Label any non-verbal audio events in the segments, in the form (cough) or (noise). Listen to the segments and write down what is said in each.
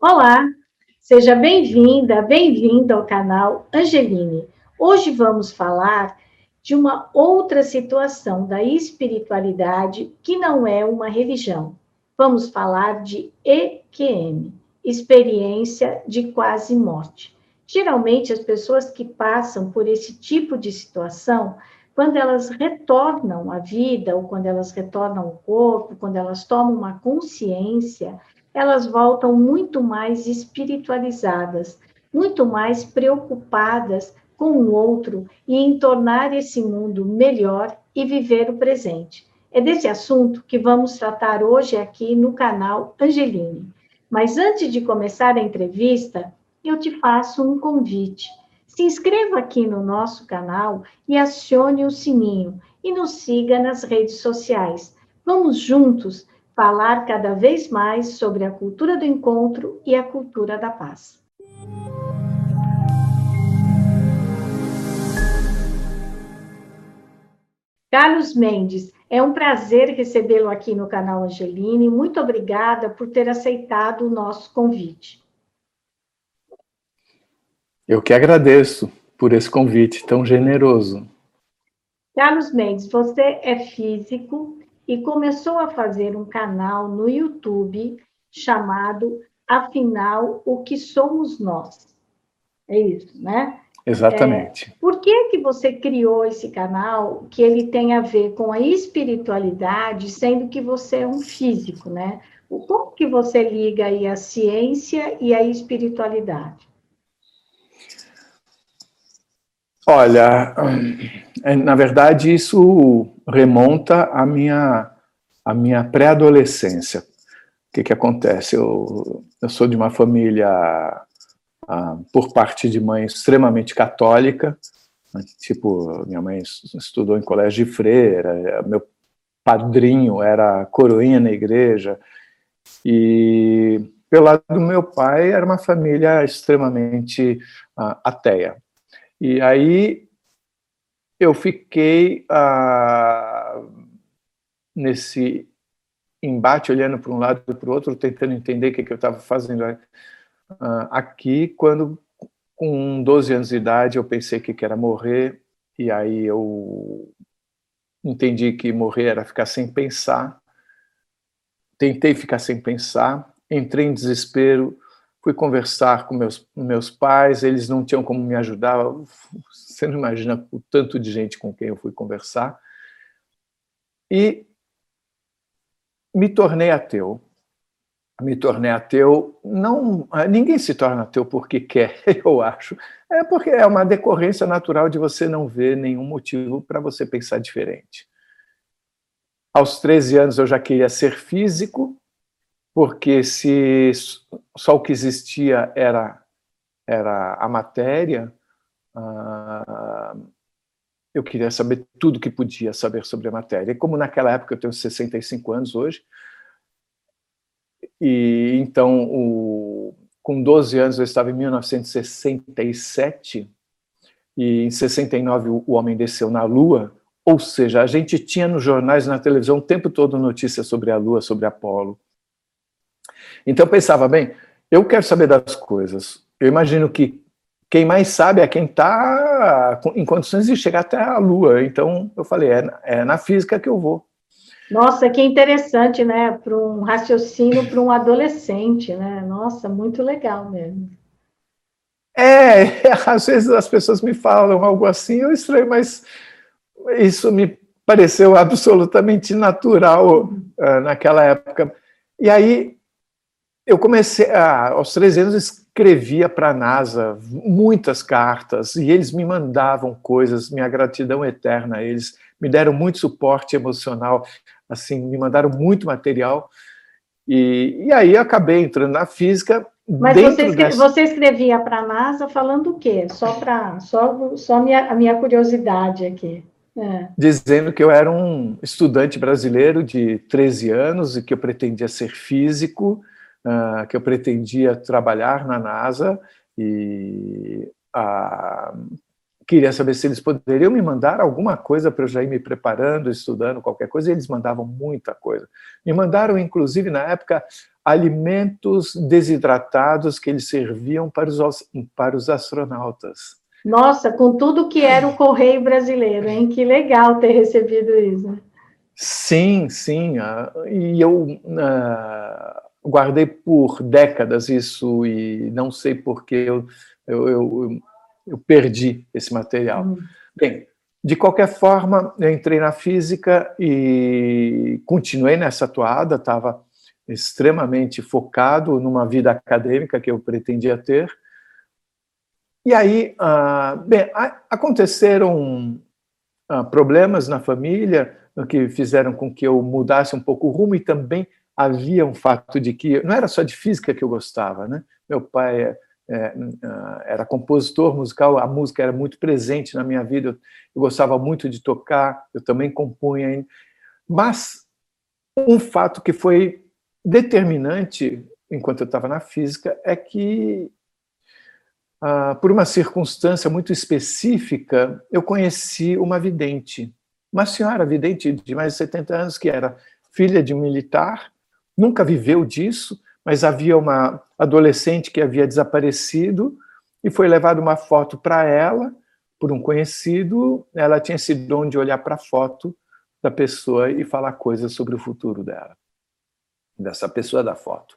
Olá, seja bem-vinda, bem-vindo ao canal Angeline. Hoje vamos falar de uma outra situação da espiritualidade que não é uma religião. Vamos falar de EQM, experiência de quase morte. Geralmente, as pessoas que passam por esse tipo de situação, quando elas retornam à vida, ou quando elas retornam ao corpo, quando elas tomam uma consciência, elas voltam muito mais espiritualizadas, muito mais preocupadas com o outro e em tornar esse mundo melhor e viver o presente. É desse assunto que vamos tratar hoje aqui no canal Angeline. Mas antes de começar a entrevista, eu te faço um convite. Se inscreva aqui no nosso canal e acione o sininho e nos siga nas redes sociais. Vamos juntos falar cada vez mais sobre a cultura do encontro e a cultura da paz. Carlos Mendes, é um prazer recebê-lo aqui no canal Angeline. Muito obrigada por ter aceitado o nosso convite. Eu que agradeço por esse convite tão generoso. Carlos Mendes, você é físico e começou a fazer um canal no YouTube chamado Afinal, o que somos nós? É isso, né? Exatamente. É, por que que você criou esse canal que ele tem a ver com a espiritualidade, sendo que você é um físico, né? Como que você liga aí a ciência e a espiritualidade? Olha, é, na verdade, isso remonta à minha, à minha pré-adolescência. O que, que acontece? Eu, eu sou de uma família, ah, por parte de mãe, extremamente católica. Tipo, minha mãe estudou em colégio de freira, meu padrinho era coroinha na igreja. E pelo lado do meu pai, era uma família extremamente ah, ateia. E aí eu fiquei ah, nesse embate, olhando para um lado e para o outro, tentando entender o que, que eu estava fazendo ah, aqui, quando com 12 anos de idade eu pensei que era morrer, e aí eu entendi que morrer era ficar sem pensar, tentei ficar sem pensar, entrei em desespero, fui conversar com meus, meus pais, eles não tinham como me ajudar. Você não imagina o tanto de gente com quem eu fui conversar. E me tornei ateu. Me tornei ateu, não, ninguém se torna ateu porque quer, (laughs) eu acho. É porque é uma decorrência natural de você não ver nenhum motivo para você pensar diferente. Aos 13 anos eu já queria ser físico, porque se só o que existia era, era a matéria, uh, eu queria saber tudo que podia saber sobre a matéria. E como naquela época eu tenho 65 anos hoje, e então o, com 12 anos eu estava em 1967, e em 69 o homem desceu na Lua, ou seja, a gente tinha nos jornais, na televisão, o tempo todo notícias sobre a Lua, sobre Apolo. Então eu pensava, bem, eu quero saber das coisas. Eu imagino que quem mais sabe é quem está em condições de chegar até a Lua. Então eu falei, é, é na física que eu vou. Nossa, que interessante, né? Para um raciocínio para um adolescente, né? Nossa, muito legal mesmo. É, (laughs) às vezes as pessoas me falam algo assim, eu estranho, mas isso me pareceu absolutamente natural uh, naquela época. E aí eu comecei, a, aos 13 anos, escrevia para a NASA muitas cartas e eles me mandavam coisas, minha gratidão eterna a eles, me deram muito suporte emocional, assim, me mandaram muito material. E, e aí acabei entrando na física. Mas você, escreve, dessa... você, escrevia para a NASA falando o quê? Só para só, só minha, a minha curiosidade aqui. É. Dizendo que eu era um estudante brasileiro de 13 anos e que eu pretendia ser físico uh, que eu pretendia trabalhar na NASA e uh, queria saber se eles poderiam me mandar alguma coisa para eu já ir me preparando, estudando qualquer coisa, e eles mandavam muita coisa. Me mandaram, inclusive, na época, alimentos desidratados que eles serviam para os, para os astronautas. Nossa, com tudo que era o correio brasileiro, hein? Que legal ter recebido isso. Sim, sim. Uh, e eu uh, guardei por décadas isso e não sei por que eu, eu, eu, eu, perdi esse material. Hum. Bem, de qualquer forma, eu entrei na física e continuei nessa atuada, estava extremamente focado numa vida acadêmica que eu pretendia ter. E aí, uh, bem, aconteceram uh, problemas na família que fizeram com que eu mudasse um pouco o rumo e também havia um fato de que não era só de física que eu gostava, né? Meu pai é, é, era compositor musical, a música era muito presente na minha vida, eu, eu gostava muito de tocar, eu também compunha, mas um fato que foi determinante enquanto eu estava na física é que ah, por uma circunstância muito específica, eu conheci uma vidente, uma senhora vidente de mais de 70 anos, que era filha de um militar, nunca viveu disso, mas havia uma adolescente que havia desaparecido e foi levada uma foto para ela por um conhecido. Ela tinha esse dom de olhar para a foto da pessoa e falar coisas sobre o futuro dela, dessa pessoa da foto.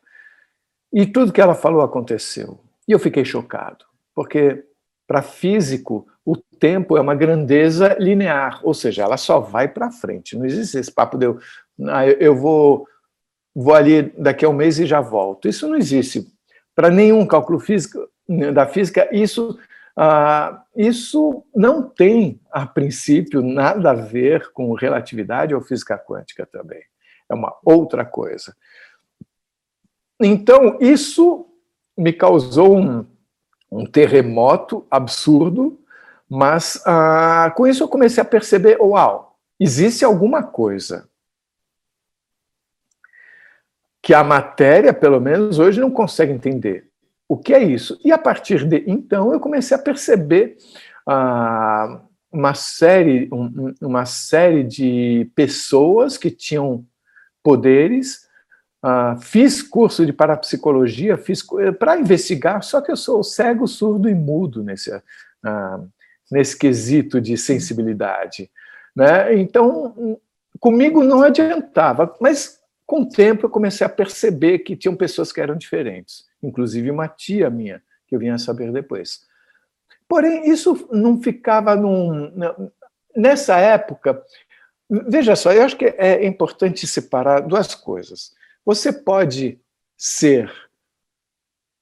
E tudo que ela falou aconteceu. E eu fiquei chocado porque para físico o tempo é uma grandeza linear, ou seja, ela só vai para frente. Não existe esse papo de eu, ah, eu vou, vou ali daqui a um mês e já volto. Isso não existe. Para nenhum cálculo físico da física, isso, ah, isso não tem, a princípio, nada a ver com relatividade ou física quântica também. É uma outra coisa. Então, isso me causou um, um terremoto absurdo, mas ah, com isso eu comecei a perceber: uau, existe alguma coisa que a matéria, pelo menos hoje, não consegue entender. O que é isso? E a partir de então eu comecei a perceber ah, uma série, um, uma série de pessoas que tinham poderes Uh, fiz curso de parapsicologia, fiz eh, para investigar, só que eu sou cego, surdo e mudo nesse, uh, nesse quesito de sensibilidade. Né? Então, comigo não adiantava, mas com o tempo eu comecei a perceber que tinham pessoas que eram diferentes, inclusive uma tia minha, que eu vinha saber depois. Porém, isso não ficava num. Nessa época, veja só, eu acho que é importante separar duas coisas. Você pode ser,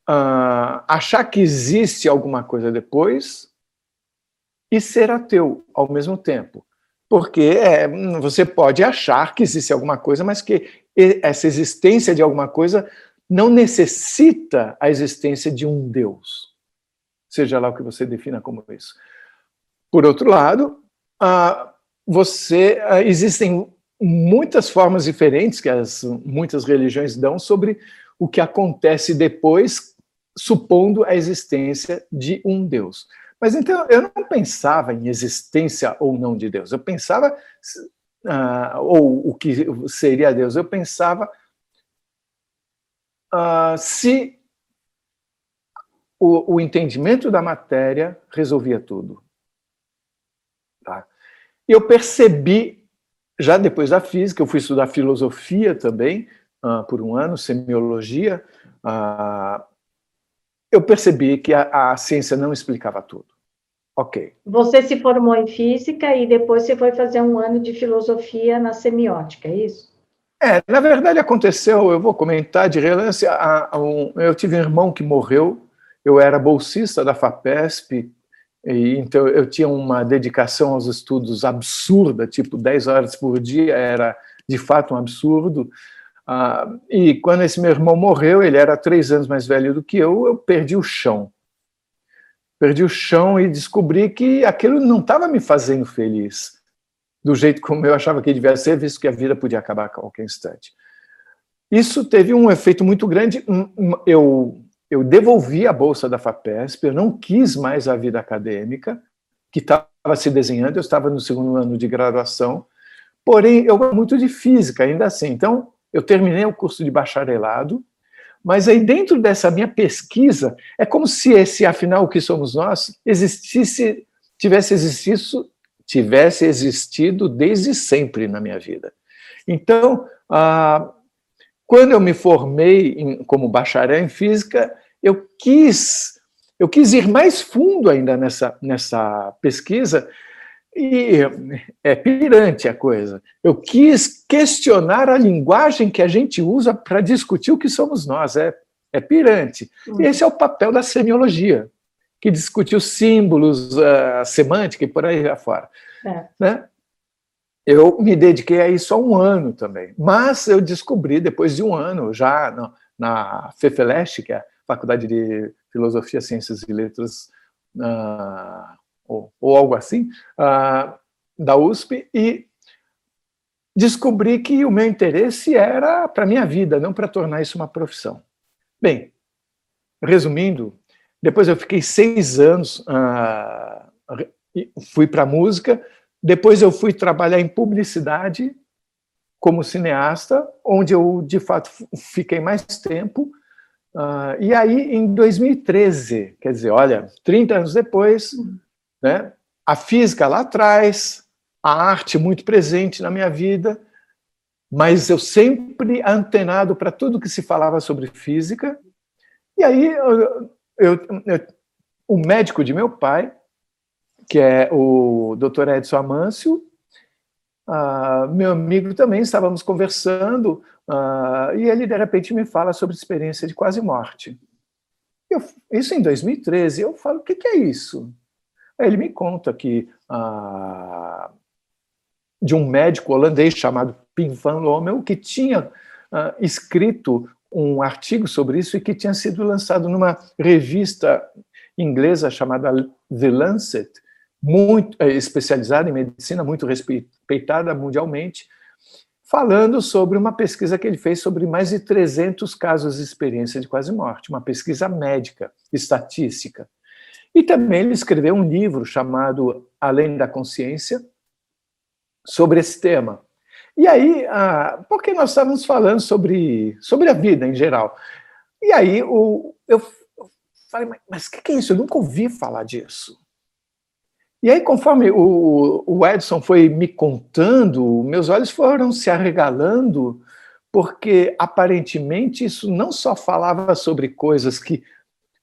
uh, achar que existe alguma coisa depois e ser ateu ao mesmo tempo. Porque é, você pode achar que existe alguma coisa, mas que essa existência de alguma coisa não necessita a existência de um Deus. Seja lá o que você defina como isso. Por outro lado, você existem muitas formas diferentes que as muitas religiões dão sobre o que acontece depois, supondo a existência de um Deus. Mas então eu não pensava em existência ou não de Deus. Eu pensava uh, ou o que seria Deus. Eu pensava uh, se o, o, entendimento da matéria resolvia tudo. Tá? Eu percebi já depois da física, eu fui estudar filosofia também, uh, por um ano, semiologia. Uh, eu percebi que a, a, ciência não explicava tudo. Ok. Você se formou em física e depois você foi fazer um ano de filosofia na semiótica, é isso? É, na verdade aconteceu, eu vou comentar de relance, a, a, um, eu tive um irmão que morreu, eu era bolsista da FAPESP, e, então eu tinha uma dedicação aos estudos absurda, tipo 10 horas por dia era de fato um absurdo. Ah, e quando esse meu irmão morreu, ele era três anos mais velho do que eu, eu perdi o chão. Perdi o chão e descobri que aquilo não estava me fazendo feliz, do jeito como eu achava que devia ser, visto que a vida podia acabar a qualquer instante. Isso teve um efeito muito grande. Eu eu devolvi a bolsa da FAPESP, eu não quis mais a vida acadêmica, que estava se desenhando, eu estava no segundo ano de graduação, porém eu gosto muito de física ainda assim. Então, eu terminei o curso de bacharelado, mas aí dentro dessa minha pesquisa, é como se esse, afinal, o que somos nós, existisse, tivesse existido, tivesse existido desde sempre na minha vida. Então, ah, quando eu me formei em, como bacharel em física, eu quis eu quis ir mais fundo ainda nessa, nessa pesquisa e é pirante a coisa. Eu quis questionar a linguagem que a gente usa para discutir o que somos nós. É, é pirante. Uhum. E esse é o papel da semiologia, que discute os símbolos, a semântica e por aí afora. É. Né? Eu me dediquei a isso há um ano também. Mas eu descobri, depois de um ano, já na, na FEFELESH, que é a Faculdade de Filosofia, Ciências e Letras, uh, ou, ou, algo assim, uh, da USP, e descobri que o meu interesse era para a minha vida, não para tornar isso uma profissão. Bem, resumindo, depois eu fiquei seis anos, uh, fui para música, depois eu fui trabalhar em publicidade como cineasta, onde eu de fato fiquei mais tempo, Uh, e aí, em 2013, quer dizer, olha, 30 anos depois, né, a física lá atrás, a arte muito presente na minha vida, mas eu sempre antenado para tudo que se falava sobre física. E aí, eu, eu, eu, o médico de meu pai, que é o Dr. Edson Amâncio, uh, meu amigo também, estávamos conversando, Uh, e ele, de repente, me fala sobre experiência de quase morte. Eu, isso em 2013. Eu falo, o que, que é isso? Aí ele me conta que uh, de um médico holandês chamado Pim van Lommel, que tinha uh, escrito um artigo sobre isso e que tinha sido lançado numa revista inglesa chamada The Lancet, muito eh, especializada em medicina, muito respeitada mundialmente, falando sobre uma pesquisa que ele fez sobre mais de 300 casos de experiência de quase morte, uma pesquisa médica, estatística. E também ele escreveu um livro chamado Além da Consciência, sobre esse tema. E aí, ah, porque nós estávamos falando sobre, sobre a vida em geral. E aí o, eu falei, mas o que é isso? Eu nunca ouvi falar disso. E aí, conforme o, o Edson foi me contando, meus olhos foram se arregalando, porque aparentemente isso não só falava sobre coisas que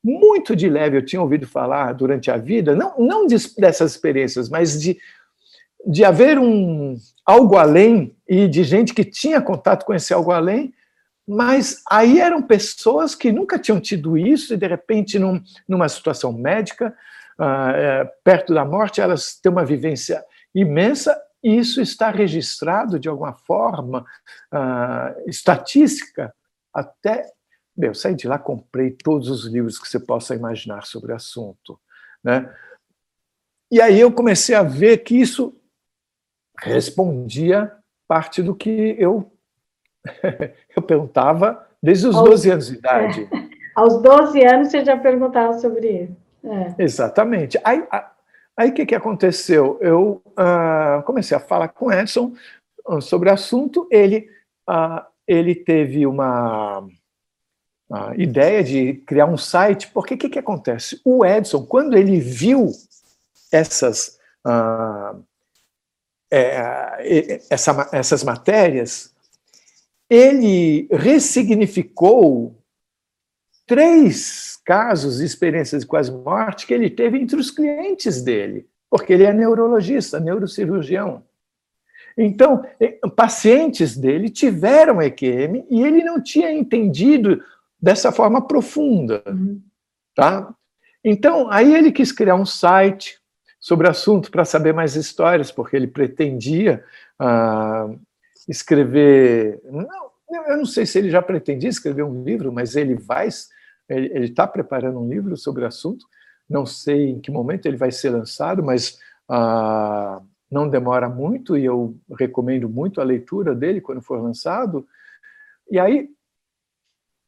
muito de leve eu tinha ouvido falar durante a vida, não, não de, dessas experiências, mas de, de haver um algo além e de gente que tinha contato com esse algo além, mas aí eram pessoas que nunca tinham tido isso e de repente num, numa situação médica é, perto da morte, elas têm uma vivência imensa e isso está registrado de alguma forma ah, estatística até Bem, eu saí de lá, comprei todos os livros que você possa imaginar sobre o assunto. Né? E aí eu comecei a ver que isso respondia parte do que eu, (laughs) eu perguntava desde os aos, 12 anos de idade. (laughs) É, aos 12 anos você já perguntava sobre isso. É. Exatamente. Aí o que, que aconteceu? Eu uh, comecei a falar com Edson ah, sobre o assunto. Ele, uh, ele teve uma uh, ideia de criar um site, porque o que, que acontece? O Edson, quando ele viu essas, é, essa, essas matérias, ele ressignificou três casos e experiências de quase morte que ele teve entre os clientes dele, porque ele é neurologista, neurocirurgião. Então, eh, pacientes dele tiveram EQM e ele não tinha entendido dessa forma profunda, uhum. tá? Então, aí ele quis criar um site sobre o assunto para saber mais histórias, porque ele pretendia uh, escrever. Não, eu não sei se ele já pretendia escrever um livro, mas ele vai ele está preparando um livro sobre o assunto. Não sei em que momento ele vai ser lançado, mas ah, não demora muito e eu recomendo muito a leitura dele quando for lançado. E aí,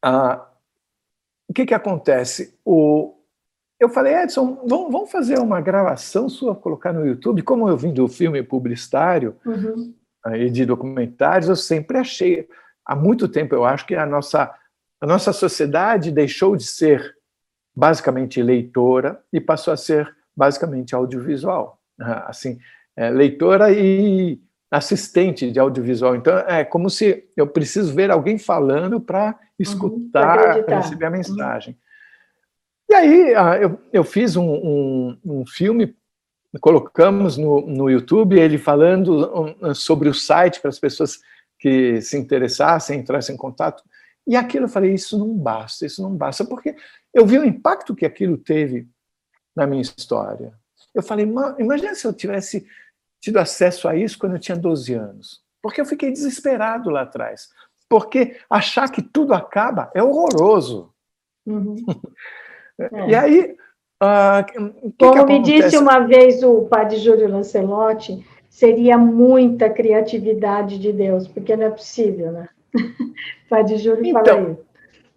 ah, o que, que acontece? O, eu falei, Edson, vamos, vamos, fazer uma gravação sua, colocar no YouTube. Como eu vim do filme publicitário uhum. e de documentários, eu sempre achei, há muito tempo eu acho que a nossa, a nossa sociedade deixou de ser basicamente leitora e passou a ser basicamente audiovisual. Assim, é, leitora e assistente de audiovisual. Então, é como se eu preciso ver alguém falando para uhum, escutar, uhum, receber a mensagem. Uhum. E aí ah, eu, eu fiz um, um, um filme, colocamos no, no YouTube ele falando sobre o site para as pessoas que se interessassem, entrassem em contato. E aquilo eu falei, isso não basta, isso não basta, porque eu vi o impacto que aquilo teve na minha história. Eu falei, imagina se eu tivesse tido acesso a isso quando eu tinha 12 anos. Porque eu fiquei desesperado lá atrás. Porque achar que tudo acaba é horroroso. Uhum. (laughs) É. E aí. Uh, Como me disse uma vez o padre Júlio Lancelotti, seria muita criatividade de Deus, porque não é possível, né? (laughs) o padre Júlio então, fala isso.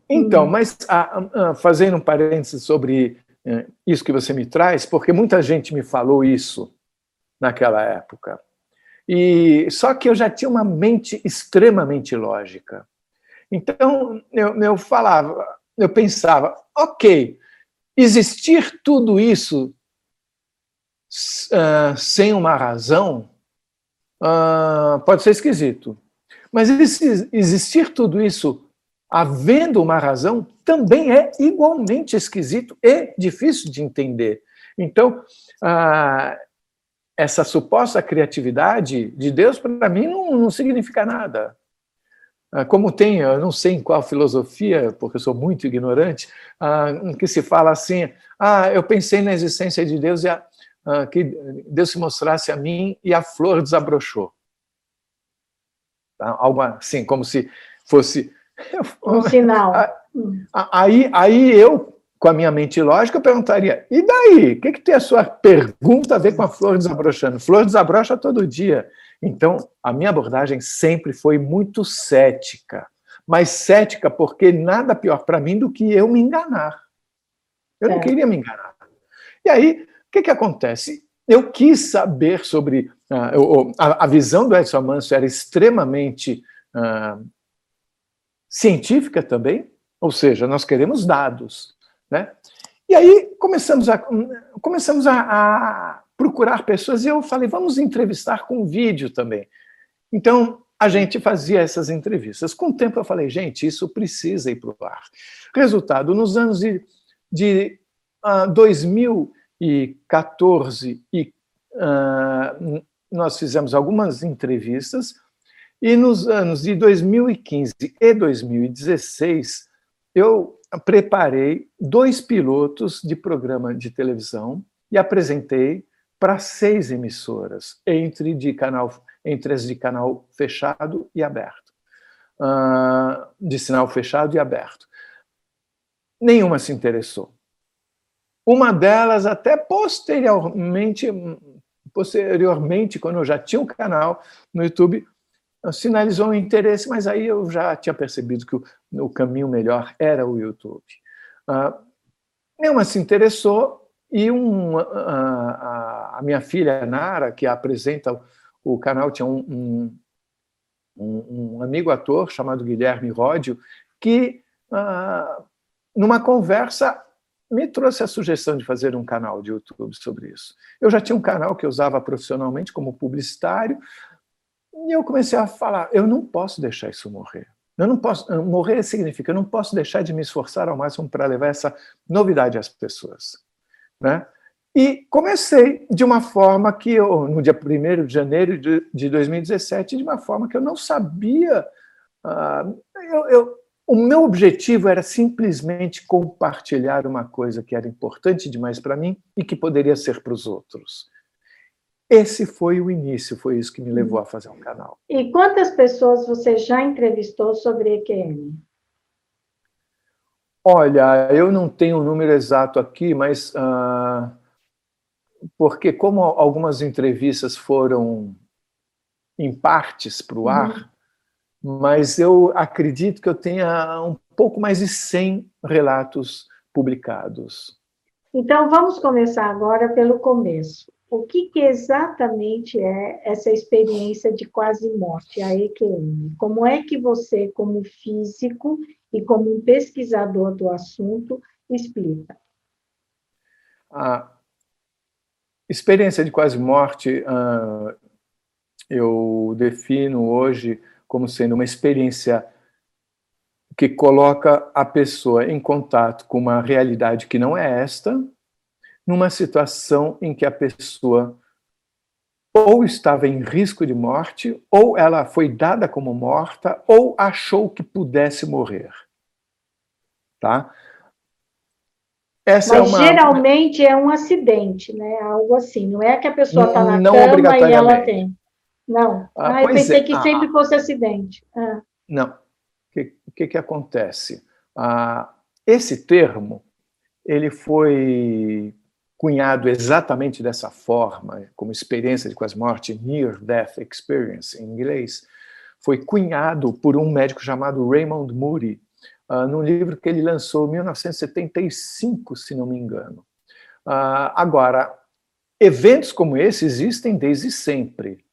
Então, hum. mas uh, uh, fazendo um parênteses sobre uh, isso que você me traz, porque muita gente me falou isso naquela época. E só que eu já tinha uma mente extremamente lógica. Então eu, eu falava, eu pensava, ok, Existir tudo isso uh, sem uma razão uh, pode ser esquisito. Mas existir tudo isso havendo uma razão também é igualmente esquisito e difícil de entender. Então, uh, essa suposta criatividade de Deus, para mim, não, não significa nada. Ah, como tem, eu não sei em qual filosofia, porque eu sou muito ignorante, ah, que se fala assim: ah, eu pensei na existência de Deus e a, ah, que Deus se mostrasse a mim e a flor desabrochou. Tá? Algo assim, como se fosse. Um sinal. (laughs) Aí, aí eu, com a minha mente lógica, eu perguntaria: e daí? O que, que tem a sua pergunta a ver com a flor desabrochando? Flor desabrocha todo dia. Então, a minha abordagem sempre foi muito cética, mas cética porque nada pior para mim do que eu me enganar. Eu é. não queria me enganar. E aí, o que, que acontece? Eu quis saber sobre. Uh, a, a, visão do Edson Manso era extremamente uh, científica também, ou seja, nós queremos dados. Né? E aí começamos a, começamos a, a procurar pessoas e eu falei, vamos entrevistar com vídeo também. Então, a gente fazia essas entrevistas. Com o tempo eu falei, gente, isso precisa ir para o ar. Resultado, nos anos de, de uh, 2014 e, uh, nós fizemos algumas entrevistas e nos anos de 2015 e 2016 eu preparei dois pilotos de programa de televisão e apresentei para seis emissoras, entre, de canal, entre as de canal fechado e aberto. Uh, de sinal fechado e aberto. Nenhuma se interessou. Uma delas, até posteriormente, posteriormente, quando eu já tinha um canal no YouTube, sinalizou um interesse, mas aí eu já tinha percebido que o, o caminho melhor era o YouTube. Nenhuma se interessou, e um, a, a, minha filha, Nara, que apresenta o canal, tinha um, um, um amigo ator chamado Guilherme Ródio, que, numa conversa, me trouxe a sugestão de fazer um canal de YouTube sobre isso. Eu já tinha um canal que eu usava profissionalmente como publicitário, e eu comecei a falar: eu não posso deixar isso morrer. Eu não posso morrer significa eu não posso deixar de me esforçar ao máximo para levar essa novidade às pessoas. Né? E comecei de uma forma que eu, no dia 1 de janeiro de 2017, de uma forma que eu não sabia. Uh, eu, eu, o meu objetivo era simplesmente compartilhar uma coisa que era importante demais para mim e que poderia ser para os outros. Esse foi o início, foi isso que me levou a fazer um canal. E quantas pessoas você já entrevistou sobre EQM? Olha, eu não tenho o um número exato aqui, mas uh, porque como algumas entrevistas foram em partes para o ar, uhum. mas eu acredito que eu tenha um pouco mais de 100 relatos publicados. Então, vamos começar agora pelo começo. O que, que exatamente é essa experiência de quase morte, a EQM? Como é que você, como físico e como um pesquisador do assunto, explica? A experiência de quase morte, uh, eu defino hoje como sendo uma experiência que coloca a pessoa em contato com uma realidade que não é esta, numa situação em que a pessoa ou estava em risco de morte, ou ela foi dada como morta, ou achou que pudesse morrer. Tá? Essa é Mas é uma... geralmente é um acidente, né? Algo assim. Não é que a pessoa está na não cama e ela tem. Não. Ah, ah eu pensei é. que ah, sempre fosse acidente. Ah. Não. O que, que, que acontece? Ah, esse termo ele foi cunhado exatamente dessa forma, como experiência de quase morte, Near Death Experience em inglês, foi cunhado por um médico chamado Raymond Moody, uh, num livro que ele lançou em 1975, se não me engano. Uh, agora, eventos como esse existem desde sempre.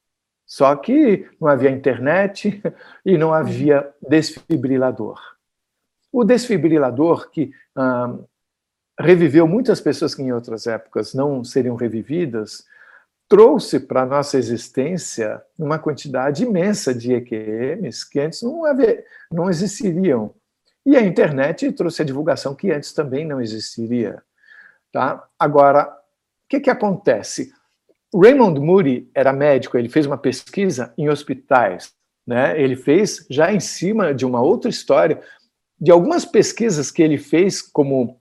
Só que não havia internet (laughs) e não havia desfibrilador. O desfibrilador, que ah, reviveu muitas pessoas que em outras épocas não seriam revividas, trouxe para a nossa existência uma quantidade imensa de EQMs que antes não, havia, não existiriam. E a internet trouxe a divulgação que antes também não existiria. Tá? Agora, o que, que acontece? Raymond Moody era médico, ele fez uma pesquisa em hospitais. Né? Ele fez já em cima de uma outra história, de algumas pesquisas que ele fez como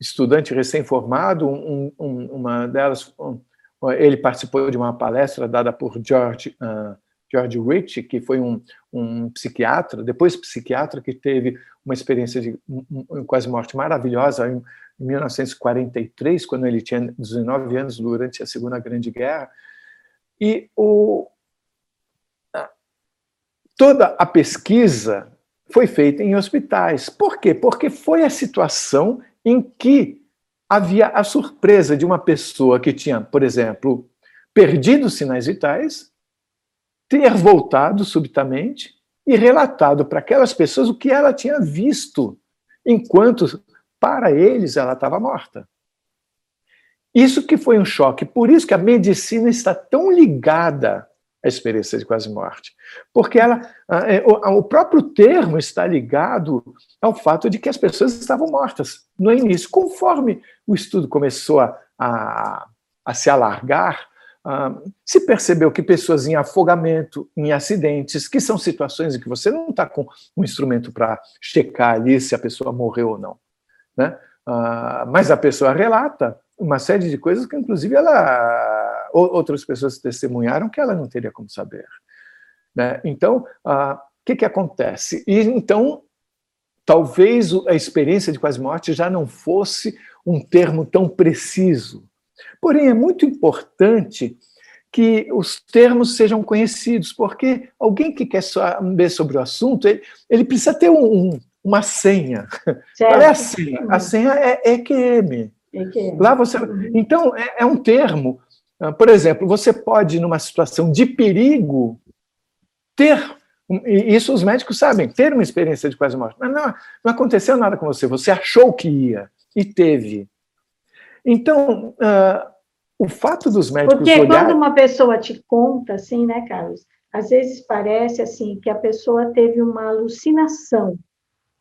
estudante recém-formado, um, um, uma delas, um, ele participou de uma palestra dada por George, uh, George Rich, que foi um, um psiquiatra, depois psiquiatra, que teve uma experiência de quase morte maravilhosa em, em 1943, quando ele tinha 19 anos durante a Segunda Grande Guerra. E o, toda a pesquisa foi feita em hospitais. Por quê? Porque foi a situação em que havia a surpresa de uma pessoa que tinha, por exemplo, perdido os sinais vitais, ter voltado subitamente e relatado para aquelas pessoas o que ela tinha visto, enquanto para eles ela estava morta. Isso que foi um choque, por isso que a medicina está tão ligada experiência de quase morte, porque ela, é, o próprio termo está ligado ao fato de que as pessoas estavam mortas no início. Conforme o estudo começou a, a, a se alargar, Uh, se percebeu que pessoas em afogamento, em acidentes, que são situações em que você não está com um instrumento para checar ali se a pessoa morreu ou não, né? Mas a pessoa relata uma série de coisas que, inclusive, ela, outras pessoas testemunharam que ela não teria como saber. Né? Então, o uh, que, que acontece? E então, talvez a experiência de quase morte já não fosse um termo tão preciso Porém, é muito importante que os termos sejam conhecidos, porque alguém que quer saber sobre o assunto, ele, ele precisa ter um, uma senha. Certo. Qual é a senha? A senha é EQM. EQM. Lá você, então, é, é um termo. Ah, por exemplo, você pode, numa situação de perigo, ter e isso os médicos sabem, ter uma experiência de quase morte. Mas não, não aconteceu nada com você, você achou que ia e teve. Então, uh, o fato dos médicos Porque olhar... quando uma pessoa te conta, assim, né, Carlos? Às vezes parece, assim, que a pessoa teve uma alucinação,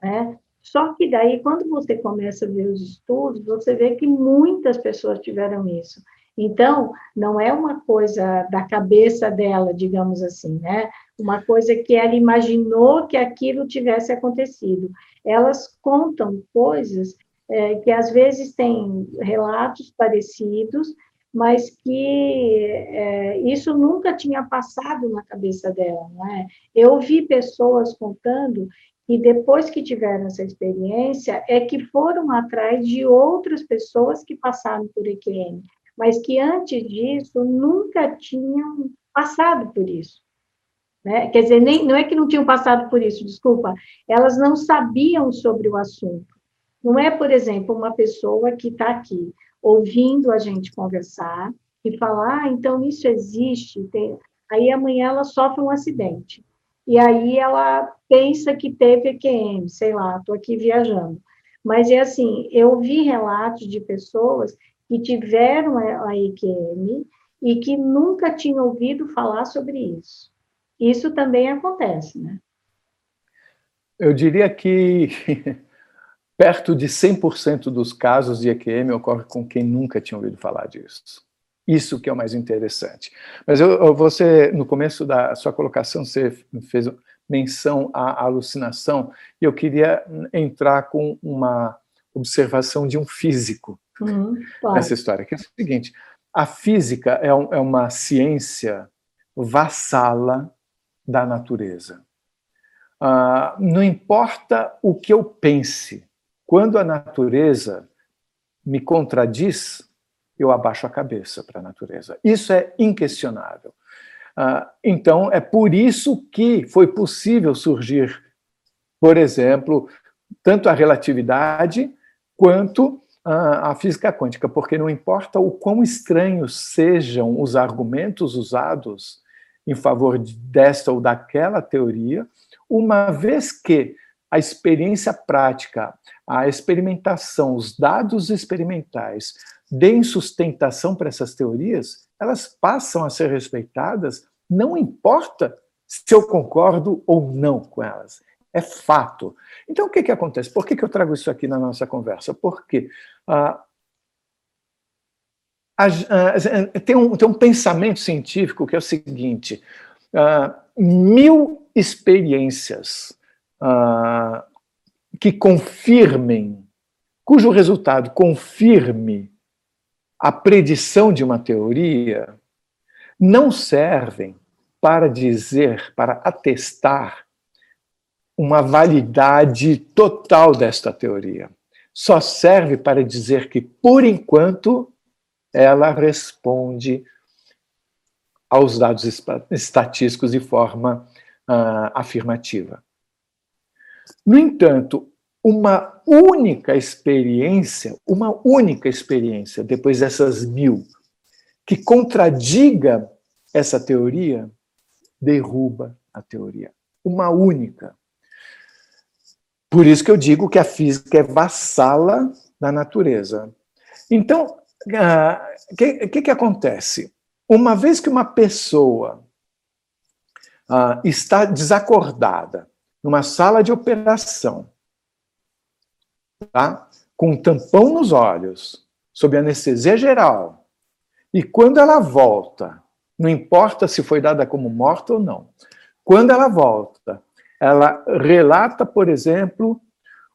né? Só que daí, quando você começa a ver os estudos, você vê que muitas pessoas tiveram isso. Então, não é uma coisa da cabeça dela, digamos assim, né? Uma coisa que ela imaginou que aquilo tivesse acontecido. Elas contam coisas é, que às vezes têm relatos parecidos, mas que é, isso nunca tinha passado na cabeça dela, não é? Eu vi pessoas contando que depois que tiveram essa experiência é que foram atrás de outras pessoas que passaram por EQM, mas que antes disso nunca tinham passado por isso. Né? Quer dizer, nem, não é que não tinham passado por isso, desculpa, elas não sabiam sobre o assunto. Não é, por exemplo, uma pessoa que está aqui, ouvindo a gente conversar e falar, ah, então isso existe. Tem... Aí amanhã ela sofre um acidente. E aí ela pensa que teve EQM, sei lá, estou aqui viajando. Mas é assim, eu vi relatos de pessoas que tiveram a EQM e que nunca tinham ouvido falar sobre isso. Isso também acontece, né? Eu diria que (laughs) perto de 100% dos casos de EQM ocorre com quem nunca tinha ouvido falar disso. Isso que é o mais interessante. Mas eu, você, no começo da sua colocação, você fez menção à alucinação, e eu queria entrar com uma observação de um físico uhum, nessa história, que é o seguinte, a física é, um, é uma ciência vassala da natureza. Uh, não importa o que eu pense, quando a natureza me contradiz, eu abaixo a cabeça para a natureza. Isso é inquestionável. Uh, então, é por isso que foi possível surgir, por exemplo, tanto a relatividade quanto a física quântica, porque não importa o quão estranhos sejam os argumentos usados em favor desta ou daquela teoria, uma vez que a experiência prática, a experimentação, os dados experimentais deem sustentação para essas teorias, elas passam a ser respeitadas, não importa se eu concordo ou não com elas. É fato. Então, o que, que acontece? Por que, que eu trago isso aqui na nossa conversa? Porque ah, ah, tem, um, tem um pensamento científico que é o seguinte: ah, mil experiências ah, que confirmem, cujo resultado confirme a predição de uma teoria, não servem para dizer, para atestar uma validade total desta teoria. Só serve para dizer que, por enquanto, ela responde aos dados estatísticos de forma uh, afirmativa. No entanto, uma única experiência, uma única experiência, depois dessas mil, que contradiga essa teoria, derruba a teoria. Uma única. Por isso que eu digo que a física é vassala da natureza. Então, o ah, que, que, que, acontece? Uma vez que uma pessoa uh, está desacordada numa sala de operação, tá? com um tampão nos olhos, sob anestesia geral, e quando ela volta, não importa se foi dada como morta ou não, quando ela volta, ela relata, por exemplo,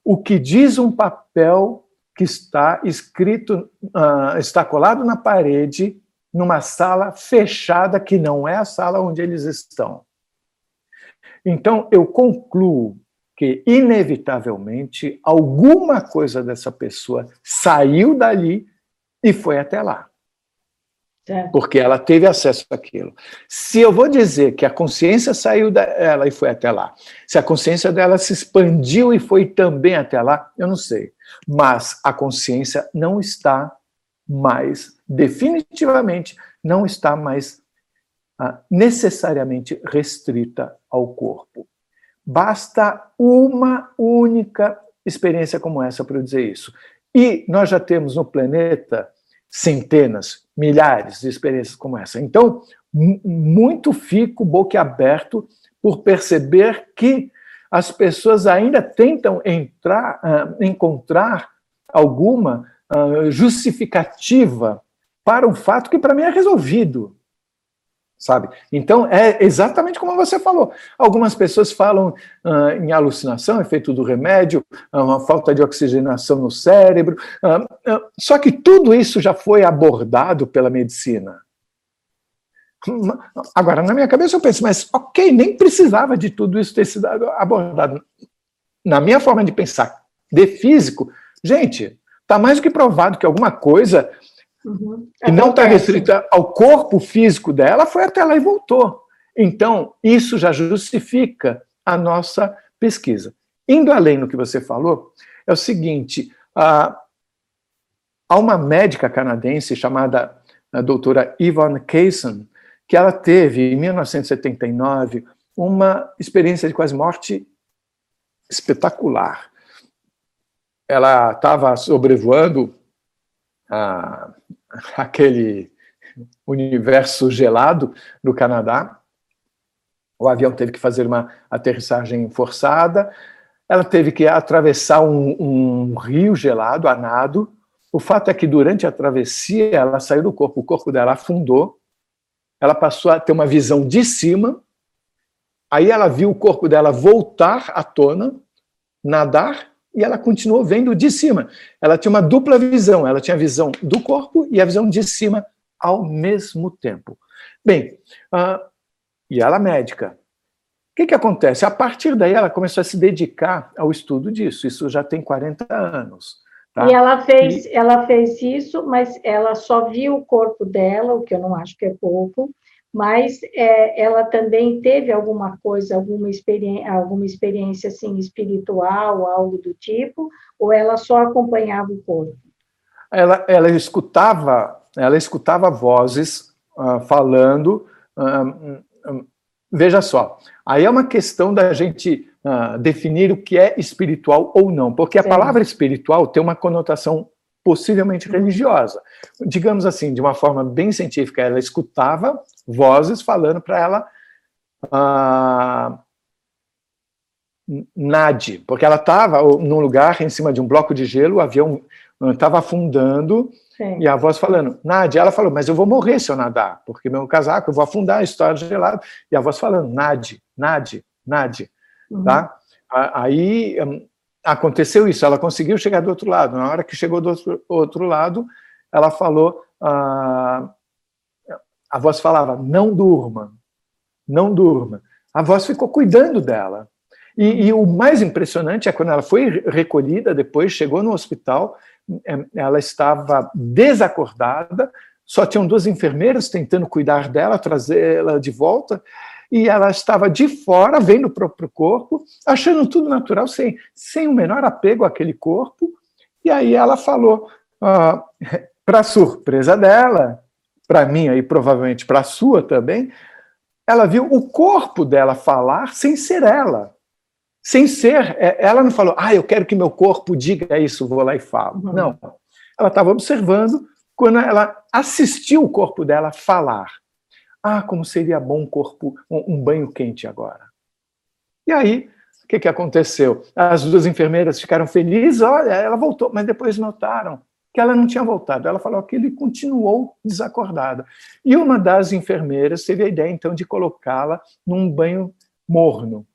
o que diz um papel que está escrito, uh, está colado na parede, numa sala fechada, que não é a sala onde eles estão. Então, eu concluo que, inevitavelmente, alguma coisa dessa pessoa saiu dali e foi até lá. Porque ela teve acesso àquilo. Se eu vou dizer que a consciência saiu dela e foi até lá, se a consciência dela se expandiu e foi também até lá, eu não sei. Mas a consciência não está mais, definitivamente, não está mais ah, necessariamente restrita ao corpo. Basta uma única experiência como essa para eu dizer isso. E nós já temos no planeta centenas, milhares de experiências como essa. Então, muito fico boquiaberto por perceber que as pessoas ainda tentam entrar, uh, encontrar alguma uh, justificativa para um fato que para mim é resolvido sabe? Então, é exatamente como você falou. Algumas pessoas falam uh, em alucinação, efeito do remédio, uh, uma falta de oxigenação no cérebro. Uh, só que tudo isso já foi abordado pela medicina. Agora, na minha cabeça eu penso, mas ok, nem precisava de tudo isso ter sido abordado. Na minha forma de pensar de físico, gente, está mais do que provado que alguma coisa Uhum. E não está restrita ao corpo físico dela, foi até lá e voltou. Então, isso já justifica a nossa pesquisa. Indo além no que você falou, é o seguinte: há uma médica canadense chamada a doutora Yvonne Kaysen, que ela teve, em 1979, uma experiência de quase morte espetacular. Ela estava sobrevoando a, aquele universo gelado no Canadá. O avião teve que fazer uma aterrissagem forçada. Ela teve que atravessar um, um rio gelado, a nado, o fato é que durante a travessia ela saiu do corpo, o corpo dela afundou, ela passou a ter uma visão de cima, aí ela viu o corpo dela voltar à tona, nadar, e ela continuou vendo de cima. Ela tinha uma dupla visão, ela tinha a visão do corpo e a visão de cima ao mesmo tempo. Bem, uh, e ela é médica. O que, que acontece? A partir daí ela começou a se dedicar ao estudo disso, isso já tem 40 anos. Tá? E ela fez, e... ela fez isso, mas ela só viu o corpo dela, o que eu não acho que é pouco, mas é, ela também teve alguma coisa, alguma experiência, alguma experiência assim espiritual, algo do tipo, ou ela só acompanhava o corpo? Ela, ela escutava, ela escutava vozes uh, falando. Uh, veja só, aí é uma questão da gente uh, definir o que é espiritual ou não, porque a Sim. palavra espiritual tem uma conotação possivelmente religiosa. Digamos assim, de uma forma bem científica, ela escutava vozes falando para ela uh, nade, porque ela estava num lugar em cima de um bloco de gelo, o avião estava afundando Sim. e a voz falando, nade. Ela falou, mas eu vou morrer se eu nadar, porque meu casaco, eu vou afundar, história gelada. E a voz falando, nade, nade, nade. Uhum. Tá? Aí hum, aconteceu isso, ela conseguiu chegar do outro lado. Na hora que chegou do outro, outro lado, ela falou, ah, a voz falava, não durma, não durma. A voz ficou cuidando dela. E, e, o mais impressionante é quando ela foi recolhida, depois chegou no hospital, é, ela estava desacordada, só tinham duas enfermeiras tentando cuidar dela, trazê-la de volta, e ela estava de fora, vendo o próprio corpo, achando tudo natural, sem, sem o menor apego àquele corpo. E aí ela falou, ah, para surpresa dela, para mim e provavelmente para a sua também, ela viu o corpo dela falar sem ser ela. Sem ser, é, ela não falou, ah, eu quero que meu corpo diga isso, vou lá e falo. Uhum. Não. Ela estava observando quando ela assistiu o corpo dela falar. Ah, como seria bom um corpo, um, um banho quente agora. E aí, o que, que aconteceu? As duas enfermeiras ficaram felizes, olha, ela voltou, mas depois notaram que ela não tinha voltado. Ela falou que ele continuou desacordado. E uma das enfermeiras teve a ideia, então, de colocá-la num banho morno,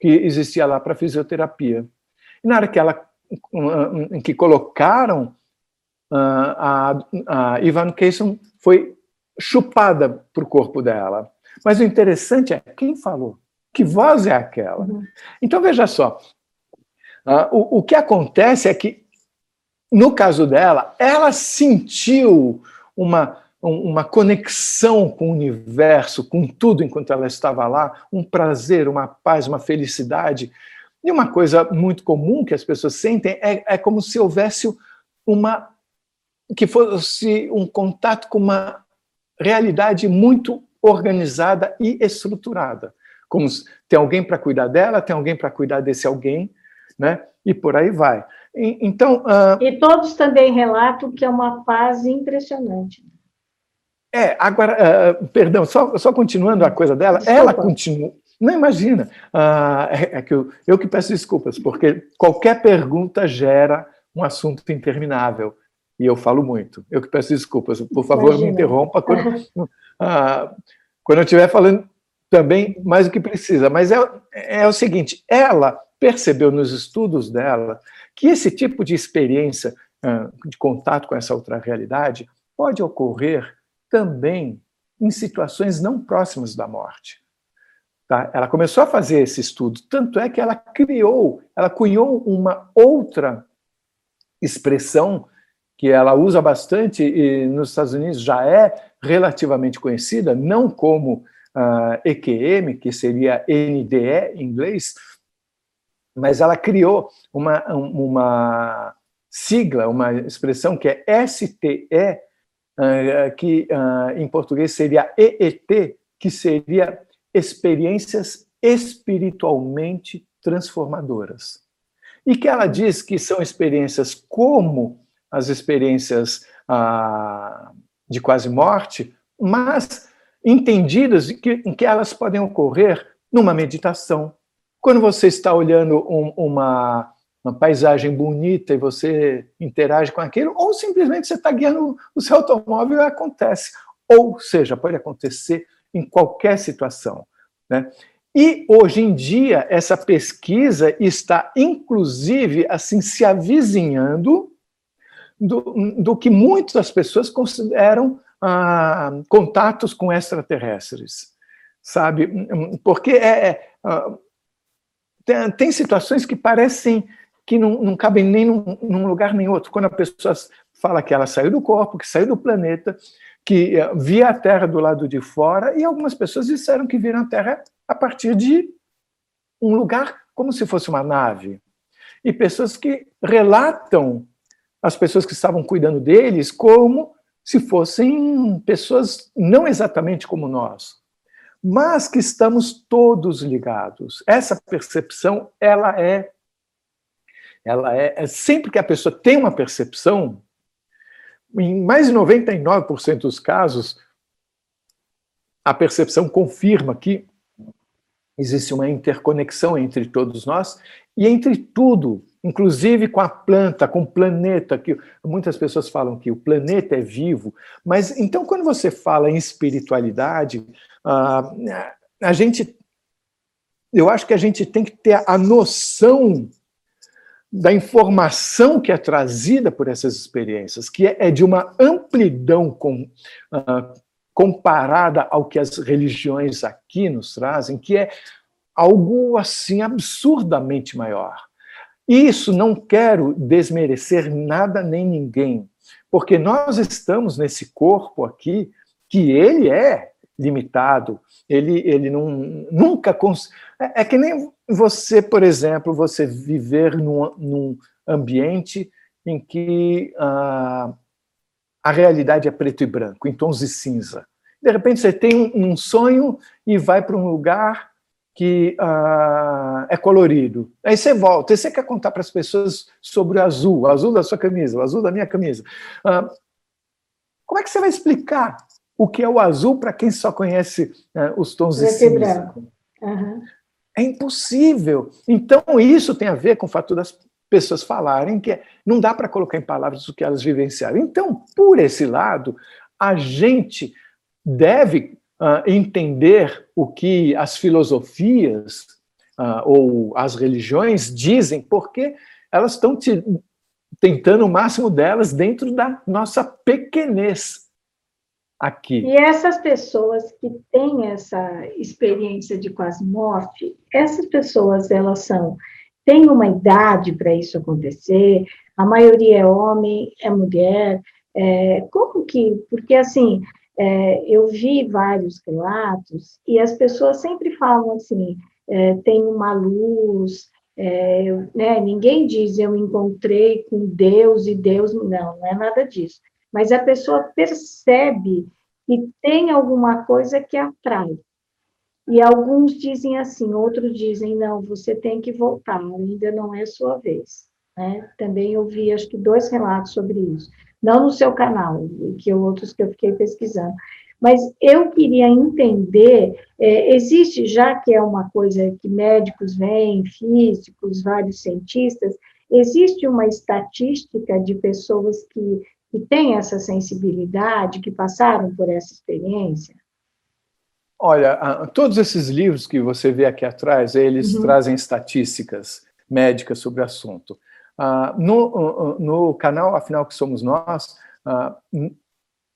que existia lá para fisioterapia. E na hora que ela que colocaram ah, a, a Ivan foi chupada para o corpo dela. Mas o interessante é quem falou, que voz é aquela. Uhum. Então veja só, uh, o, o que acontece é que, no caso dela, ela sentiu uma, uma conexão com o universo, com tudo enquanto ela estava lá, um prazer, uma paz, uma felicidade. E uma coisa muito comum que as pessoas sentem é, é como se houvesse uma que fosse um contato com uma realidade muito organizada e estruturada. Como tem alguém para cuidar dela, tem alguém para cuidar desse alguém, né? E por aí vai. E, então. Uh... E todos também relatam que é uma fase impressionante. É, agora, uh, perdão, só, só continuando a coisa dela, Desculpa. ela continua. Não imagina. Uh, é, é, que eu, eu que peço desculpas, porque qualquer pergunta gera um assunto interminável e eu falo muito. Eu que peço desculpas, por favor, Imagina. me interrompa quando, (laughs) ah, quando eu estiver falando também mais do que precisa. Mas é, é o seguinte: ela percebeu nos estudos dela que esse tipo de experiência ah, de contato com essa outra realidade pode ocorrer também em situações não próximas da morte. Tá? Ela começou a fazer esse estudo, tanto é que ela criou, ela cunhou uma outra expressão que ela usa bastante e nos Estados Unidos já é relativamente conhecida, não como uh, ah, EQM, que seria NDE em inglês, mas ela criou uma, uma, sigla, uma expressão que é STE, uh, que uh, em português seria EET, que seria experiências espiritualmente transformadoras. E que ela diz que são experiências como as experiências ah, de quase morte, mas entendidas em que, em que elas podem ocorrer numa meditação. Quando você está olhando um, uma, uma paisagem bonita e você interage com aquilo, ou simplesmente você está guiando o seu automóvel e acontece. Ou seja, pode acontecer em qualquer situação. Né? E hoje em dia essa pesquisa está inclusive assim se avizinhando do, do que muitas pessoas consideram ah, contatos com extraterrestres, sabe? Porque é, é ah, tem, tem, situações que parecem que não, não cabem nem num, num lugar nem outro. Quando a pessoa fala que ela saiu do corpo, que saiu do planeta, que eh, via a Terra do lado de fora, e algumas pessoas disseram que viram a Terra a partir de um lugar como se fosse uma nave. E pessoas que relatam as pessoas que estavam cuidando deles como se fossem pessoas não exatamente como nós, mas que estamos todos ligados. Essa percepção, ela é ela é, é sempre que a pessoa tem uma percepção, em mais de 99% dos casos, a percepção confirma que existe uma interconexão entre todos nós e entre tudo, inclusive com a planta, com o planeta, que muitas pessoas falam que o planeta é vivo, mas então quando você fala em espiritualidade, a gente, eu acho que a gente tem que ter a noção da informação que é trazida por essas experiências, que é de uma amplidão com, uh, comparada ao que as religiões aqui nos trazem, que é algo assim absurdamente maior. Isso não quero desmerecer nada nem ninguém, porque nós estamos nesse corpo aqui que ele é limitado, ele, ele não, nunca. Cons... É, é que nem você, por exemplo, você viver num, num ambiente em que uh, a realidade é preto e branco, em tons de cinza. De repente você tem um sonho e vai para um lugar que uh, é colorido. Aí você volta, e você quer contar para as pessoas sobre o azul, o azul da sua camisa, o azul da minha camisa. Uh, como é que você vai explicar o que é o azul para quem só conhece uh, os tons preto de cinza? branco. Uhum. É impossível. Então, isso tem a ver com o fato das pessoas falarem que não dá para colocar em palavras o que elas vivenciaram. Então, por esse lado, a gente deve uh, entender o que as filosofias uh, ou as religiões dizem, porque elas estão tentando o máximo delas dentro da nossa pequenez aqui. E essas pessoas que têm essa experiência de quase morte, essas pessoas elas são têm uma idade para isso acontecer. A maioria é homem, é mulher. É, como que? Porque assim, é, eu vi vários relatos e as pessoas sempre falam assim: é, tem uma luz. É, né, ninguém diz eu encontrei com Deus e Deus não, não é nada disso mas a pessoa percebe que tem alguma coisa que atrai. E alguns dizem assim, outros dizem, não, você tem que voltar, ainda não é sua vez. Né? Também ouvi, acho que, dois relatos sobre isso. Não no seu canal, que outros que eu fiquei pesquisando. Mas eu queria entender, é, existe, já que é uma coisa que médicos veem, físicos, vários cientistas, existe uma estatística de pessoas que que têm essa sensibilidade, que passaram por essa experiência? Olha, todos esses livros que você vê aqui atrás, eles uhum. trazem estatísticas médicas sobre o assunto. Uh, no, no canal Afinal que Somos Nós, uh,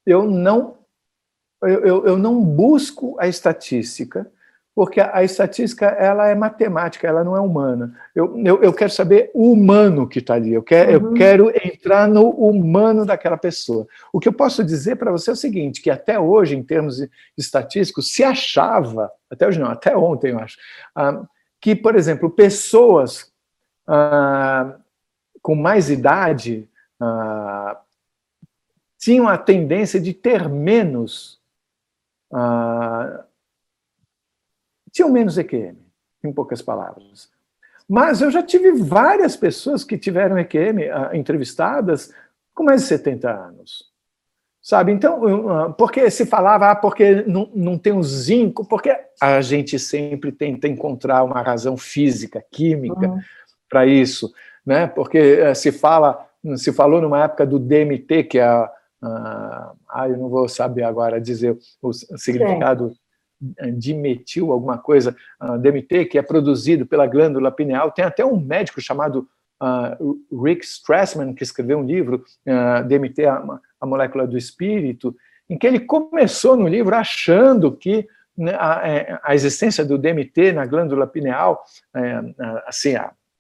eu, não, eu, eu não busco a estatística, porque a, estatística ela é matemática, ela não é humana. Eu, eu, eu quero saber o humano que está ali, eu quero, uhum. eu quero entrar no humano daquela pessoa. O que eu posso dizer para você é o seguinte, que até hoje, em termos estatísticos, se achava, até hoje não, até ontem eu acho, ah, que, por exemplo, pessoas ah, com mais idade uh, tinham a tendência de ter menos. Uh, tinham menos EQM, em poucas palavras. Mas eu já tive várias pessoas que tiveram EQM uh, entrevistadas com mais de 70 anos. Sabe? Então, porque se falava, ah, porque não, não tem o zinco, porque a gente sempre tenta encontrar uma razão física, química uhum. para isso, né? Porque eh, se fala, se falou numa época do DMT, que é a, ah, eu não vou saber agora dizer o significado dimetil, alguma coisa, uh, DMT, que é produzido pela glândula pineal. Tem até um médico chamado uh, Rick Strassman, que escreveu um livro, uh, DMT, a, a, molécula do espírito, em que ele começou no livro achando que né, a, é, a, existência do DMT na glândula pineal, é, assim,